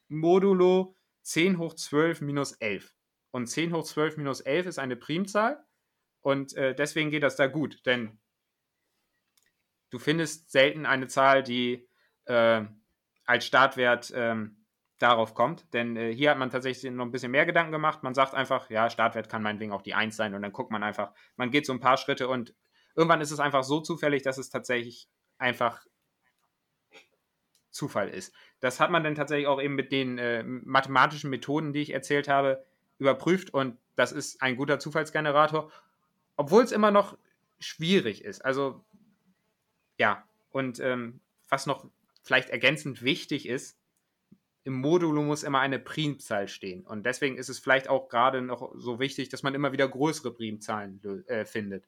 modulo 10 hoch 12 minus 11. Und 10 hoch 12 minus 11 ist eine Primzahl und äh, deswegen geht das da gut, denn du findest selten eine Zahl, die äh, als Startwert ähm, darauf kommt. Denn äh, hier hat man tatsächlich noch ein bisschen mehr Gedanken gemacht. Man sagt einfach, ja, Startwert kann meinetwegen auch die 1 sein und dann guckt man einfach, man geht so ein paar Schritte und irgendwann ist es einfach so zufällig, dass es tatsächlich einfach Zufall ist. Das hat man dann tatsächlich auch eben mit den äh, mathematischen Methoden, die ich erzählt habe, überprüft und das ist ein guter Zufallsgenerator, obwohl es immer noch schwierig ist. Also ja, und ähm, was noch vielleicht ergänzend wichtig ist, im Modulo muss immer eine Primzahl stehen. Und deswegen ist es vielleicht auch gerade noch so wichtig, dass man immer wieder größere Primzahlen äh, findet.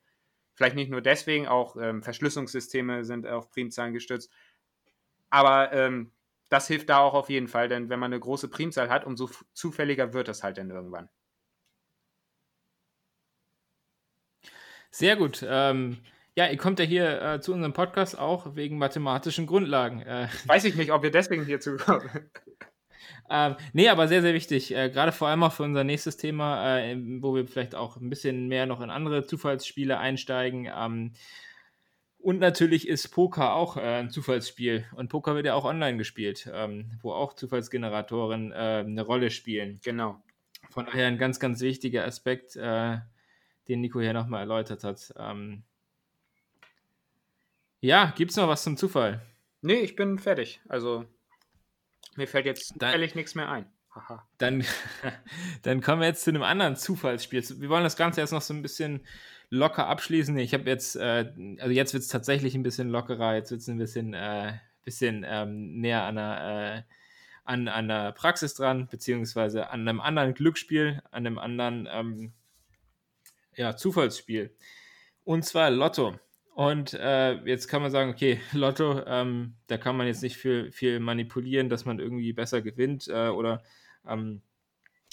Vielleicht nicht nur deswegen, auch ähm, Verschlüsselungssysteme sind auf Primzahlen gestützt. Aber ähm, das hilft da auch auf jeden Fall, denn wenn man eine große Primzahl hat, umso zufälliger wird das halt dann irgendwann. Sehr gut. Ähm, ja, ihr kommt ja hier äh, zu unserem Podcast auch wegen mathematischen Grundlagen. Äh, Weiß ich nicht, ob wir deswegen hier zukommen. ähm, nee, aber sehr, sehr wichtig. Äh, Gerade vor allem auch für unser nächstes Thema, äh, wo wir vielleicht auch ein bisschen mehr noch in andere Zufallsspiele einsteigen. Ähm, Und natürlich ist Poker auch äh, ein Zufallsspiel. Und Poker wird ja auch online gespielt, ähm, wo auch Zufallsgeneratoren äh, eine Rolle spielen. Genau. Von daher ein ganz, ganz wichtiger Aspekt, den Nico hier nochmal erläutert hat. Ähm, ja, gibt es noch was zum Zufall? Nee, ich bin fertig. Also mir fällt jetzt dann, nichts mehr ein. Haha. Dann, dann kommen wir jetzt zu einem anderen Zufallsspiel. Wir wollen das Ganze jetzt noch so ein bisschen locker abschließen. Ich habe jetzt, äh, also jetzt wird es tatsächlich ein bisschen lockerer, jetzt wird es ein bisschen, äh, bisschen ähm, näher an der, äh, an, an der Praxis dran, beziehungsweise an einem anderen Glücksspiel, an einem anderen ähm, ja, Zufallsspiel. Und zwar Lotto. Und äh, jetzt kann man sagen, okay, Lotto, ähm, da kann man jetzt nicht viel, viel manipulieren, dass man irgendwie besser gewinnt äh, oder ähm,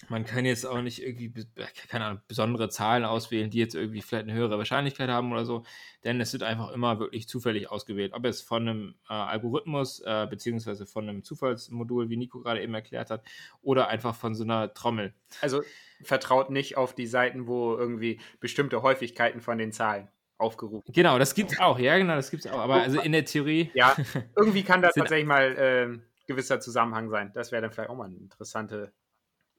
man kann jetzt auch nicht irgendwie, äh, keine Ahnung, besondere Zahlen auswählen, die jetzt irgendwie vielleicht eine höhere Wahrscheinlichkeit haben oder so, denn es wird einfach immer wirklich zufällig ausgewählt. Ob es von einem äh, Algorithmus äh, beziehungsweise von einem Zufallsmodul, wie Nico gerade eben erklärt hat, oder einfach von so einer Trommel. Also vertraut nicht auf die Seiten, wo irgendwie bestimmte Häufigkeiten von den Zahlen aufgerufen. Genau, das gibt es auch, ja, genau, das gibt es auch. Aber also in der Theorie. Ja, irgendwie kann da tatsächlich mal äh, gewisser Zusammenhang sein. Das wäre dann vielleicht auch mal eine interessante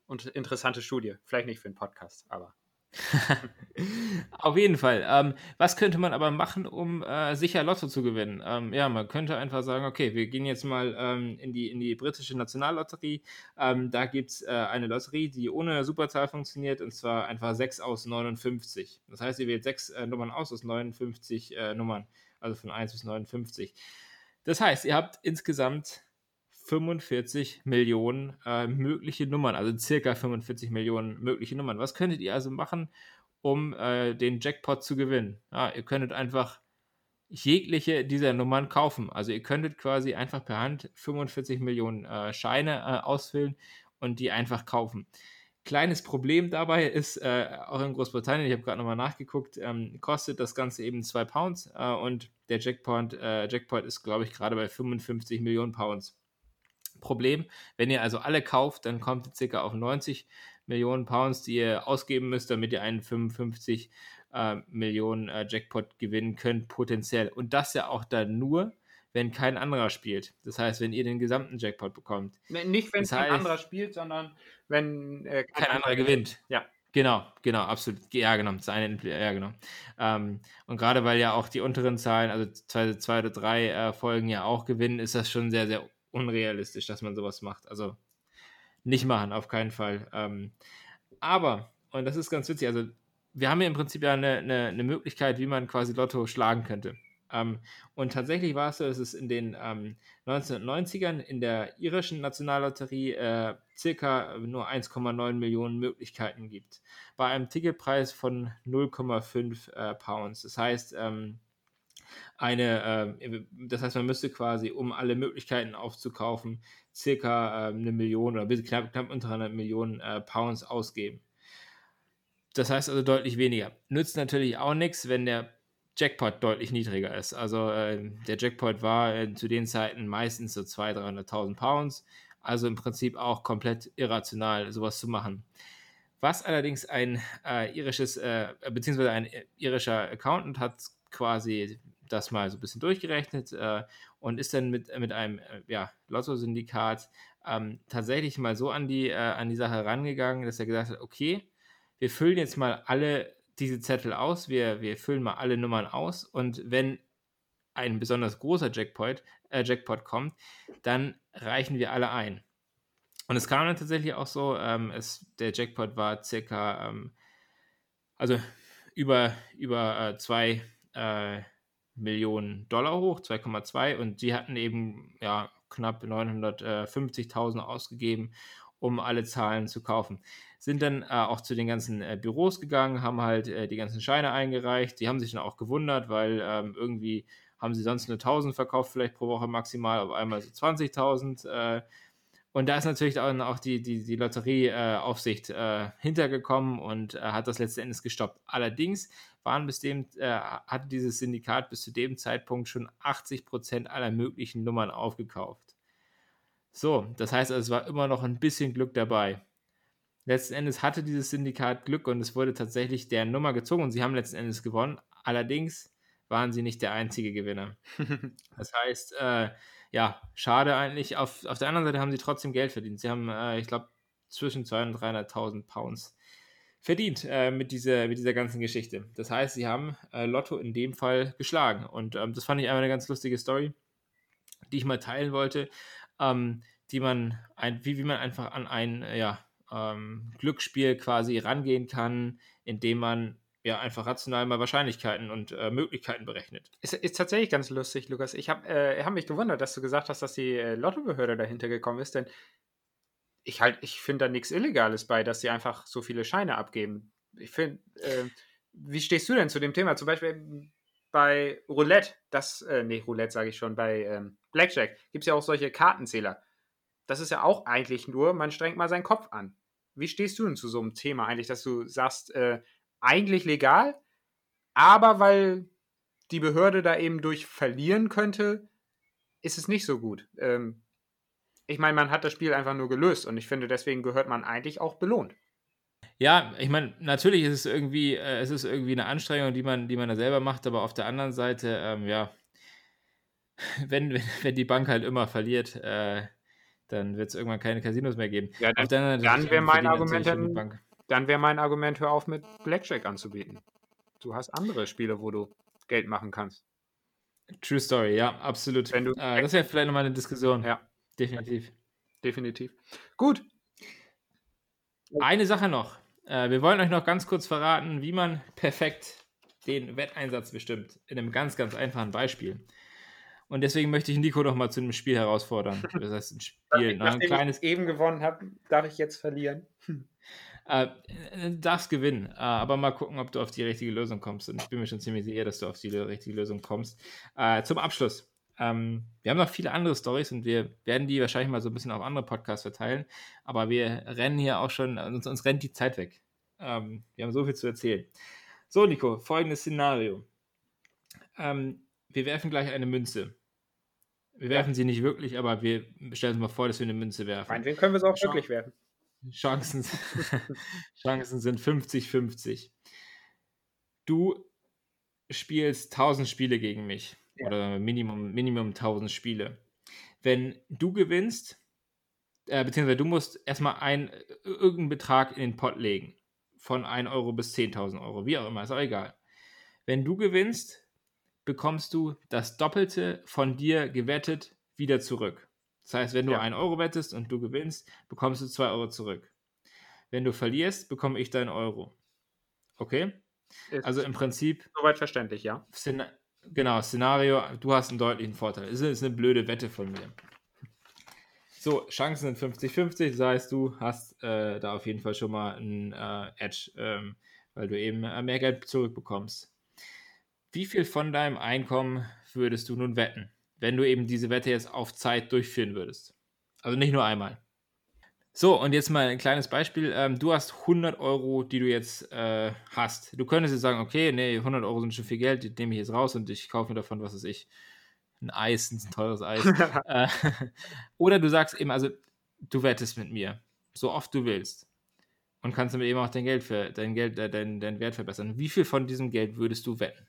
und interessante Studie. Vielleicht nicht für einen Podcast, aber. Auf jeden Fall. Ähm, was könnte man aber machen, um äh, sicher Lotto zu gewinnen? Ähm, ja, man könnte einfach sagen, okay, wir gehen jetzt mal ähm, in, die, in die britische Nationallotterie. Ähm, da gibt es äh, eine Lotterie, die ohne Superzahl funktioniert, und zwar einfach 6 aus 59. Das heißt, ihr wählt 6 äh, Nummern aus aus 59 äh, Nummern, also von 1 bis 59. Das heißt, ihr habt insgesamt 45 Millionen äh, mögliche Nummern, also circa 45 Millionen mögliche Nummern. Was könntet ihr also machen, um äh, den Jackpot zu gewinnen? Ja, ihr könntet einfach jegliche dieser Nummern kaufen. Also ihr könntet quasi einfach per Hand 45 Millionen äh, Scheine äh, ausfüllen und die einfach kaufen. Kleines Problem dabei ist, äh, auch in Großbritannien, ich habe gerade nochmal nachgeguckt, ähm, kostet das Ganze eben 2 Pounds äh, und der Jackpot, Jackpot ist, glaube ich, gerade bei 55 Millionen Pounds. Problem. Wenn ihr also alle kauft, dann kommt ihr circa auf 90 Millionen Pounds, die ihr ausgeben müsst, damit ihr einen 55 äh, Millionen äh, Jackpot gewinnen könnt, potenziell. Und das ja auch dann nur, wenn kein anderer spielt. Das heißt, wenn ihr den gesamten Jackpot bekommt. Nicht, wenn das kein heißt, anderer spielt, sondern wenn äh, kein, kein anderer gewinnt. Ja. Genau, genau, absolut. Ja, genau. Das eine, ja, genau. Ähm, und gerade weil ja auch die unteren Zahlen, also zwei, zwei oder drei äh, Folgen ja auch gewinnen, ist das schon sehr, sehr unrealistisch, dass man sowas macht. Also nicht machen, auf keinen Fall. Ähm, aber, und das ist ganz witzig, also wir haben hier im Prinzip ja eine, eine, eine Möglichkeit, wie man quasi Lotto schlagen könnte. Ähm, und tatsächlich war es so, dass es in den ähm, 1990ern in der irischen Nationallotterie äh, circa nur 1,9 Millionen Möglichkeiten gibt. Bei einem Ticketpreis von 0,5 äh, Pounds. Das heißt, ähm, eine, äh, das heißt, man müsste quasi, um alle Möglichkeiten aufzukaufen, circa äh, eine Million oder knapp, knapp unter einer Million äh, Pounds ausgeben. Das heißt also deutlich weniger. Nützt natürlich auch nichts, wenn der Jackpot deutlich niedriger ist. Also äh, der Jackpot war äh, zu den Zeiten meistens so 200.000, 300.000 Pounds. Also im Prinzip auch komplett irrational, sowas zu machen. Was allerdings ein äh, irisches, äh, beziehungsweise ein irischer Accountant hat quasi das mal so ein bisschen durchgerechnet äh, und ist dann mit, mit einem äh, ja, Lotto-Syndikat ähm, tatsächlich mal so an die, äh, an die Sache rangegangen, dass er gesagt hat, okay, wir füllen jetzt mal alle diese Zettel aus, wir, wir füllen mal alle Nummern aus und wenn ein besonders großer Jackpot, äh, Jackpot kommt, dann reichen wir alle ein. Und es kam dann tatsächlich auch so, ähm, es, der Jackpot war circa, ähm, also über, über äh, zwei äh, Millionen Dollar hoch, 2,2 und sie hatten eben ja knapp 950.000 ausgegeben, um alle Zahlen zu kaufen. Sind dann äh, auch zu den ganzen äh, Büros gegangen, haben halt äh, die ganzen Scheine eingereicht. Die haben sich dann auch gewundert, weil ähm, irgendwie haben sie sonst nur 1000 verkauft, vielleicht pro Woche maximal, auf einmal so 20.000. Und da ist natürlich auch die, die, die Lotterieaufsicht äh, hintergekommen und äh, hat das letzten Endes gestoppt. Allerdings waren bis dem, äh, hatte dieses Syndikat bis zu dem Zeitpunkt schon 80 Prozent aller möglichen Nummern aufgekauft. So, das heißt also, es war immer noch ein bisschen Glück dabei. Letzten Endes hatte dieses Syndikat Glück und es wurde tatsächlich der Nummer gezogen und sie haben letzten Endes gewonnen. Allerdings waren sie nicht der einzige Gewinner. das heißt, äh, ja, schade eigentlich. Auf, auf der anderen Seite haben sie trotzdem Geld verdient. Sie haben, äh, ich glaube, zwischen 200.000 und 300.000 Pounds verdient äh, mit, dieser, mit dieser ganzen Geschichte. Das heißt, sie haben äh, Lotto in dem Fall geschlagen. Und ähm, das fand ich einfach eine ganz lustige Story, die ich mal teilen wollte, ähm, die man, ein, wie, wie man einfach an ein ja, ähm, Glücksspiel quasi rangehen kann, indem man ja einfach rational mal Wahrscheinlichkeiten und äh, Möglichkeiten berechnet. Ist, ist tatsächlich ganz lustig, Lukas. Ich habe äh, hab mich gewundert, dass du gesagt hast, dass die äh, Lottobehörde dahinter gekommen ist, denn ich halt, ich finde da nichts Illegales bei, dass sie einfach so viele Scheine abgeben. Ich finde, äh, wie stehst du denn zu dem Thema? Zum Beispiel bei Roulette, das, äh, nee, Roulette sage ich schon, bei ähm, Blackjack gibt es ja auch solche Kartenzähler. Das ist ja auch eigentlich nur, man strengt mal seinen Kopf an. Wie stehst du denn zu so einem Thema eigentlich, dass du sagst, äh, eigentlich legal, aber weil die Behörde da eben durch verlieren könnte, ist es nicht so gut. Ähm, ich meine, man hat das Spiel einfach nur gelöst und ich finde, deswegen gehört man eigentlich auch belohnt. Ja, ich meine, natürlich ist es irgendwie, äh, es ist irgendwie eine Anstrengung, die man, die man da selber macht, aber auf der anderen Seite, ähm, ja, wenn, wenn, wenn die Bank halt immer verliert, äh, dann wird es irgendwann keine Casinos mehr geben. Ja, dann, dann wäre mein Argument, dann, dann wäre mein Argument, hör auf mit Blackjack anzubieten. Du hast andere Spiele, wo du Geld machen kannst. True Story, ja, absolut. Wenn du äh, das wäre vielleicht nochmal eine Diskussion. Ja. Definitiv. Definitiv. Gut. Eine Sache noch. Äh, wir wollen euch noch ganz kurz verraten, wie man perfekt den Wetteinsatz bestimmt. In einem ganz, ganz einfachen Beispiel. Und deswegen möchte ich Nico noch mal zu einem Spiel herausfordern. Das heißt, ein Spiel. Nachdem ein kleines ich eben gewonnen habe, darf ich jetzt verlieren. Äh, darfst gewinnen, äh, aber mal gucken, ob du auf die richtige Lösung kommst. Und ich bin mir schon ziemlich sicher, dass du auf die richtige Lösung kommst. Äh, zum Abschluss ähm, wir haben noch viele andere Stories und wir werden die wahrscheinlich mal so ein bisschen auf andere Podcasts verteilen. Aber wir rennen hier auch schon, uns, uns rennt die Zeit weg. Ähm, wir haben so viel zu erzählen. So, Nico, folgendes Szenario. Ähm, wir werfen gleich eine Münze. Wir werfen ja. sie nicht wirklich, aber wir stellen uns mal vor, dass wir eine Münze werfen. Meinetwegen können wir es auch Ch wirklich werfen. Chancen, Chancen sind 50-50. Du spielst 1000 Spiele gegen mich. Ja. Oder Minimum, Minimum 1000 Spiele. Wenn du gewinnst, äh, beziehungsweise du musst erstmal ein, äh, irgendeinen Betrag in den Pot legen. Von 1 Euro bis 10.000 Euro, wie auch immer, ist auch egal. Wenn du gewinnst, bekommst du das Doppelte von dir gewettet wieder zurück. Das heißt, wenn du ja. 1 Euro wettest und du gewinnst, bekommst du 2 Euro zurück. Wenn du verlierst, bekomme ich deinen Euro. Okay? Ist also im Prinzip. Soweit verständlich, ja. Genau, Szenario, du hast einen deutlichen Vorteil. Das ist eine blöde Wette von mir. So, Chancen sind 50-50, das heißt, du hast äh, da auf jeden Fall schon mal einen äh, Edge, ähm, weil du eben äh, mehr Geld zurückbekommst. Wie viel von deinem Einkommen würdest du nun wetten, wenn du eben diese Wette jetzt auf Zeit durchführen würdest? Also nicht nur einmal. So, und jetzt mal ein kleines Beispiel. Ähm, du hast 100 Euro, die du jetzt äh, hast. Du könntest jetzt sagen, okay, nee, 100 Euro sind schon viel Geld, die nehme ich jetzt raus und ich kaufe mir davon, was weiß ich, ein Eis, ein teures Eis. äh, oder du sagst eben, also du wettest mit mir, so oft du willst. Und kannst damit eben auch dein Geld, für, dein, Geld äh, dein, dein Wert verbessern. Wie viel von diesem Geld würdest du wetten?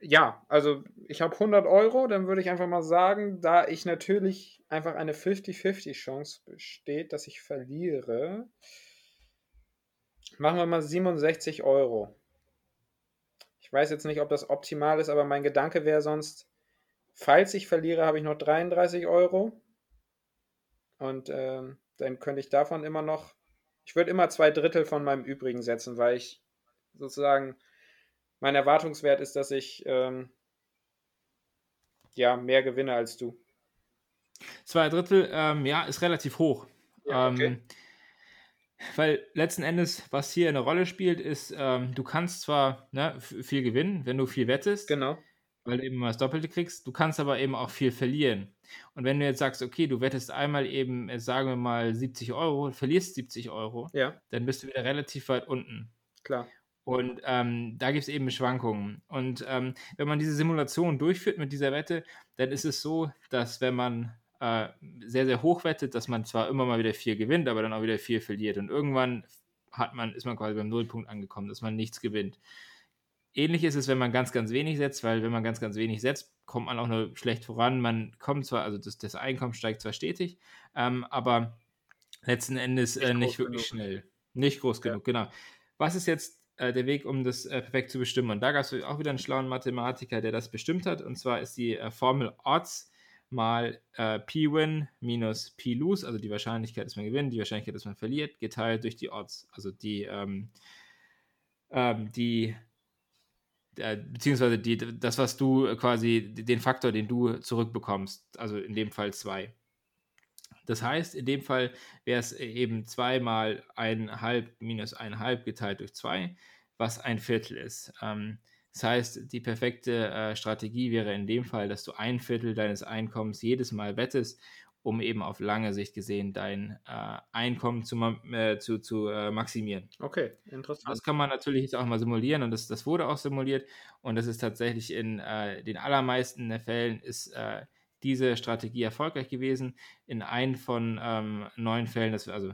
Ja, also ich habe 100 Euro, dann würde ich einfach mal sagen, da ich natürlich einfach eine 50-50 Chance besteht, dass ich verliere, machen wir mal 67 Euro. Ich weiß jetzt nicht, ob das optimal ist, aber mein Gedanke wäre sonst, falls ich verliere, habe ich noch 33 Euro. Und ähm, dann könnte ich davon immer noch, ich würde immer zwei Drittel von meinem übrigen setzen, weil ich sozusagen mein Erwartungswert ist, dass ich ähm, ja mehr gewinne als du. Zwei Drittel, ähm, ja, ist relativ hoch. Ja, okay. ähm, weil letzten Endes, was hier eine Rolle spielt, ist, ähm, du kannst zwar ne, viel gewinnen, wenn du viel wettest. Genau. Weil du eben mal das Doppelte kriegst. Du kannst aber eben auch viel verlieren. Und wenn du jetzt sagst, okay, du wettest einmal eben, sagen wir mal 70 Euro, verlierst 70 Euro, ja. dann bist du wieder relativ weit unten. Klar. Und ähm, da gibt es eben Schwankungen. Und ähm, wenn man diese Simulation durchführt mit dieser Wette, dann ist es so, dass wenn man äh, sehr, sehr hoch wettet, dass man zwar immer mal wieder viel gewinnt, aber dann auch wieder viel verliert. Und irgendwann hat man, ist man quasi beim Nullpunkt angekommen, dass man nichts gewinnt. ähnlich ist es, wenn man ganz, ganz wenig setzt, weil wenn man ganz, ganz wenig setzt, kommt man auch nur schlecht voran. Man kommt zwar, also das, das Einkommen steigt zwar stetig, ähm, aber letzten Endes nicht, äh, nicht wirklich genug. schnell. Nicht groß ja. genug, genau. Was ist jetzt äh, der Weg, um das äh, perfekt zu bestimmen? Und da gab es auch wieder einen schlauen Mathematiker, der das bestimmt hat. Und zwar ist die äh, Formel Odds mal äh, P-Win minus P-Lose, also die Wahrscheinlichkeit, dass man gewinnt, die Wahrscheinlichkeit, dass man verliert, geteilt durch die Odds. Also die, ähm, ähm, die äh, beziehungsweise die, das, was du quasi, den Faktor, den du zurückbekommst, also in dem Fall zwei. Das heißt, in dem Fall wäre es eben 2 mal 1,5 minus 1,5 geteilt durch 2, was ein Viertel ist. Ähm, das heißt, die perfekte äh, Strategie wäre in dem Fall, dass du ein Viertel deines Einkommens jedes Mal wettest, um eben auf lange Sicht gesehen dein äh, Einkommen zu, äh, zu, zu äh, maximieren. Okay, interessant. Das kann man natürlich jetzt auch mal simulieren und das, das wurde auch simuliert und das ist tatsächlich in äh, den allermeisten der Fällen ist äh, diese Strategie erfolgreich gewesen. In einem von ähm, neun Fällen, das, also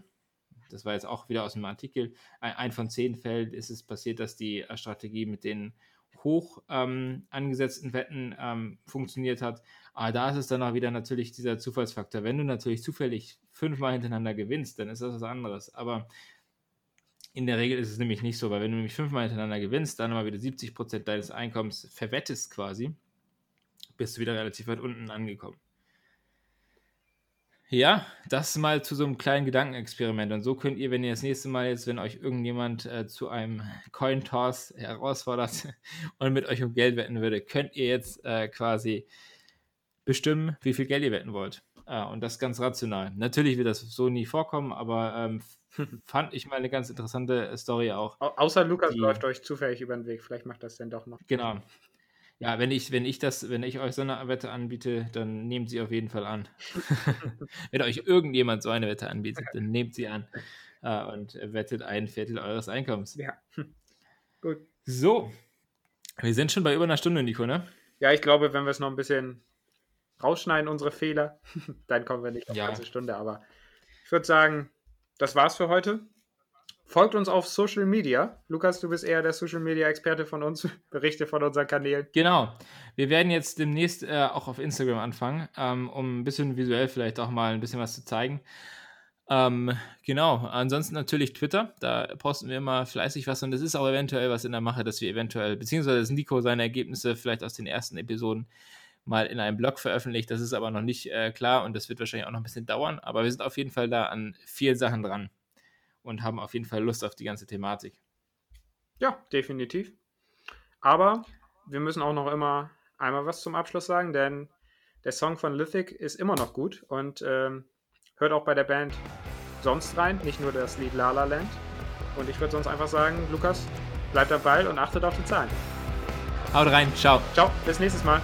das war jetzt auch wieder aus dem Artikel, ein, ein von zehn Fällen ist es passiert, dass die äh, Strategie mit den hoch ähm, angesetzten Wetten ähm, funktioniert hat. Aber da ist es dann auch wieder natürlich dieser Zufallsfaktor. Wenn du natürlich zufällig fünfmal hintereinander gewinnst, dann ist das was anderes. Aber in der Regel ist es nämlich nicht so, weil wenn du nämlich fünfmal hintereinander gewinnst, dann mal wieder 70 Prozent deines Einkommens verwettest quasi, bist du wieder relativ weit unten angekommen. Ja, das mal zu so einem kleinen Gedankenexperiment. Und so könnt ihr, wenn ihr das nächste Mal jetzt, wenn euch irgendjemand äh, zu einem Coin-Toss herausfordert und mit euch um Geld wetten würde, könnt ihr jetzt äh, quasi bestimmen, wie viel Geld ihr wetten wollt. Äh, und das ganz rational. Natürlich wird das so nie vorkommen, aber ähm, fand ich mal eine ganz interessante Story auch. Au außer Lukas die, läuft euch zufällig über den Weg. Vielleicht macht das dann doch noch. Genau. Ja, wenn ich, wenn ich das, wenn ich euch so eine Wette anbiete, dann nehmt sie auf jeden Fall an. wenn euch irgendjemand so eine Wette anbietet, dann nehmt sie an äh, und wettet ein Viertel eures Einkommens. Ja. Gut. So. Wir sind schon bei über einer Stunde, Nico, ne? Ja, ich glaube, wenn wir es noch ein bisschen rausschneiden, unsere Fehler, dann kommen wir nicht auf ja. eine ganze Stunde. Aber ich würde sagen, das war's für heute. Folgt uns auf Social Media. Lukas, du bist eher der Social Media Experte von uns. Berichte von unseren Kanälen. Genau. Wir werden jetzt demnächst äh, auch auf Instagram anfangen, ähm, um ein bisschen visuell vielleicht auch mal ein bisschen was zu zeigen. Ähm, genau. Ansonsten natürlich Twitter. Da posten wir immer fleißig was und es ist auch eventuell was in der Mache, dass wir eventuell, beziehungsweise dass Nico seine Ergebnisse vielleicht aus den ersten Episoden mal in einem Blog veröffentlicht. Das ist aber noch nicht äh, klar und das wird wahrscheinlich auch noch ein bisschen dauern. Aber wir sind auf jeden Fall da an vielen Sachen dran und haben auf jeden Fall Lust auf die ganze Thematik. Ja, definitiv. Aber wir müssen auch noch immer einmal was zum Abschluss sagen, denn der Song von Lithic ist immer noch gut und ähm, hört auch bei der Band sonst rein, nicht nur das Lied La La Land. Und ich würde sonst einfach sagen, Lukas, bleibt dabei und achtet auf die Zahlen. Haut rein, ciao. Ciao, bis nächstes Mal.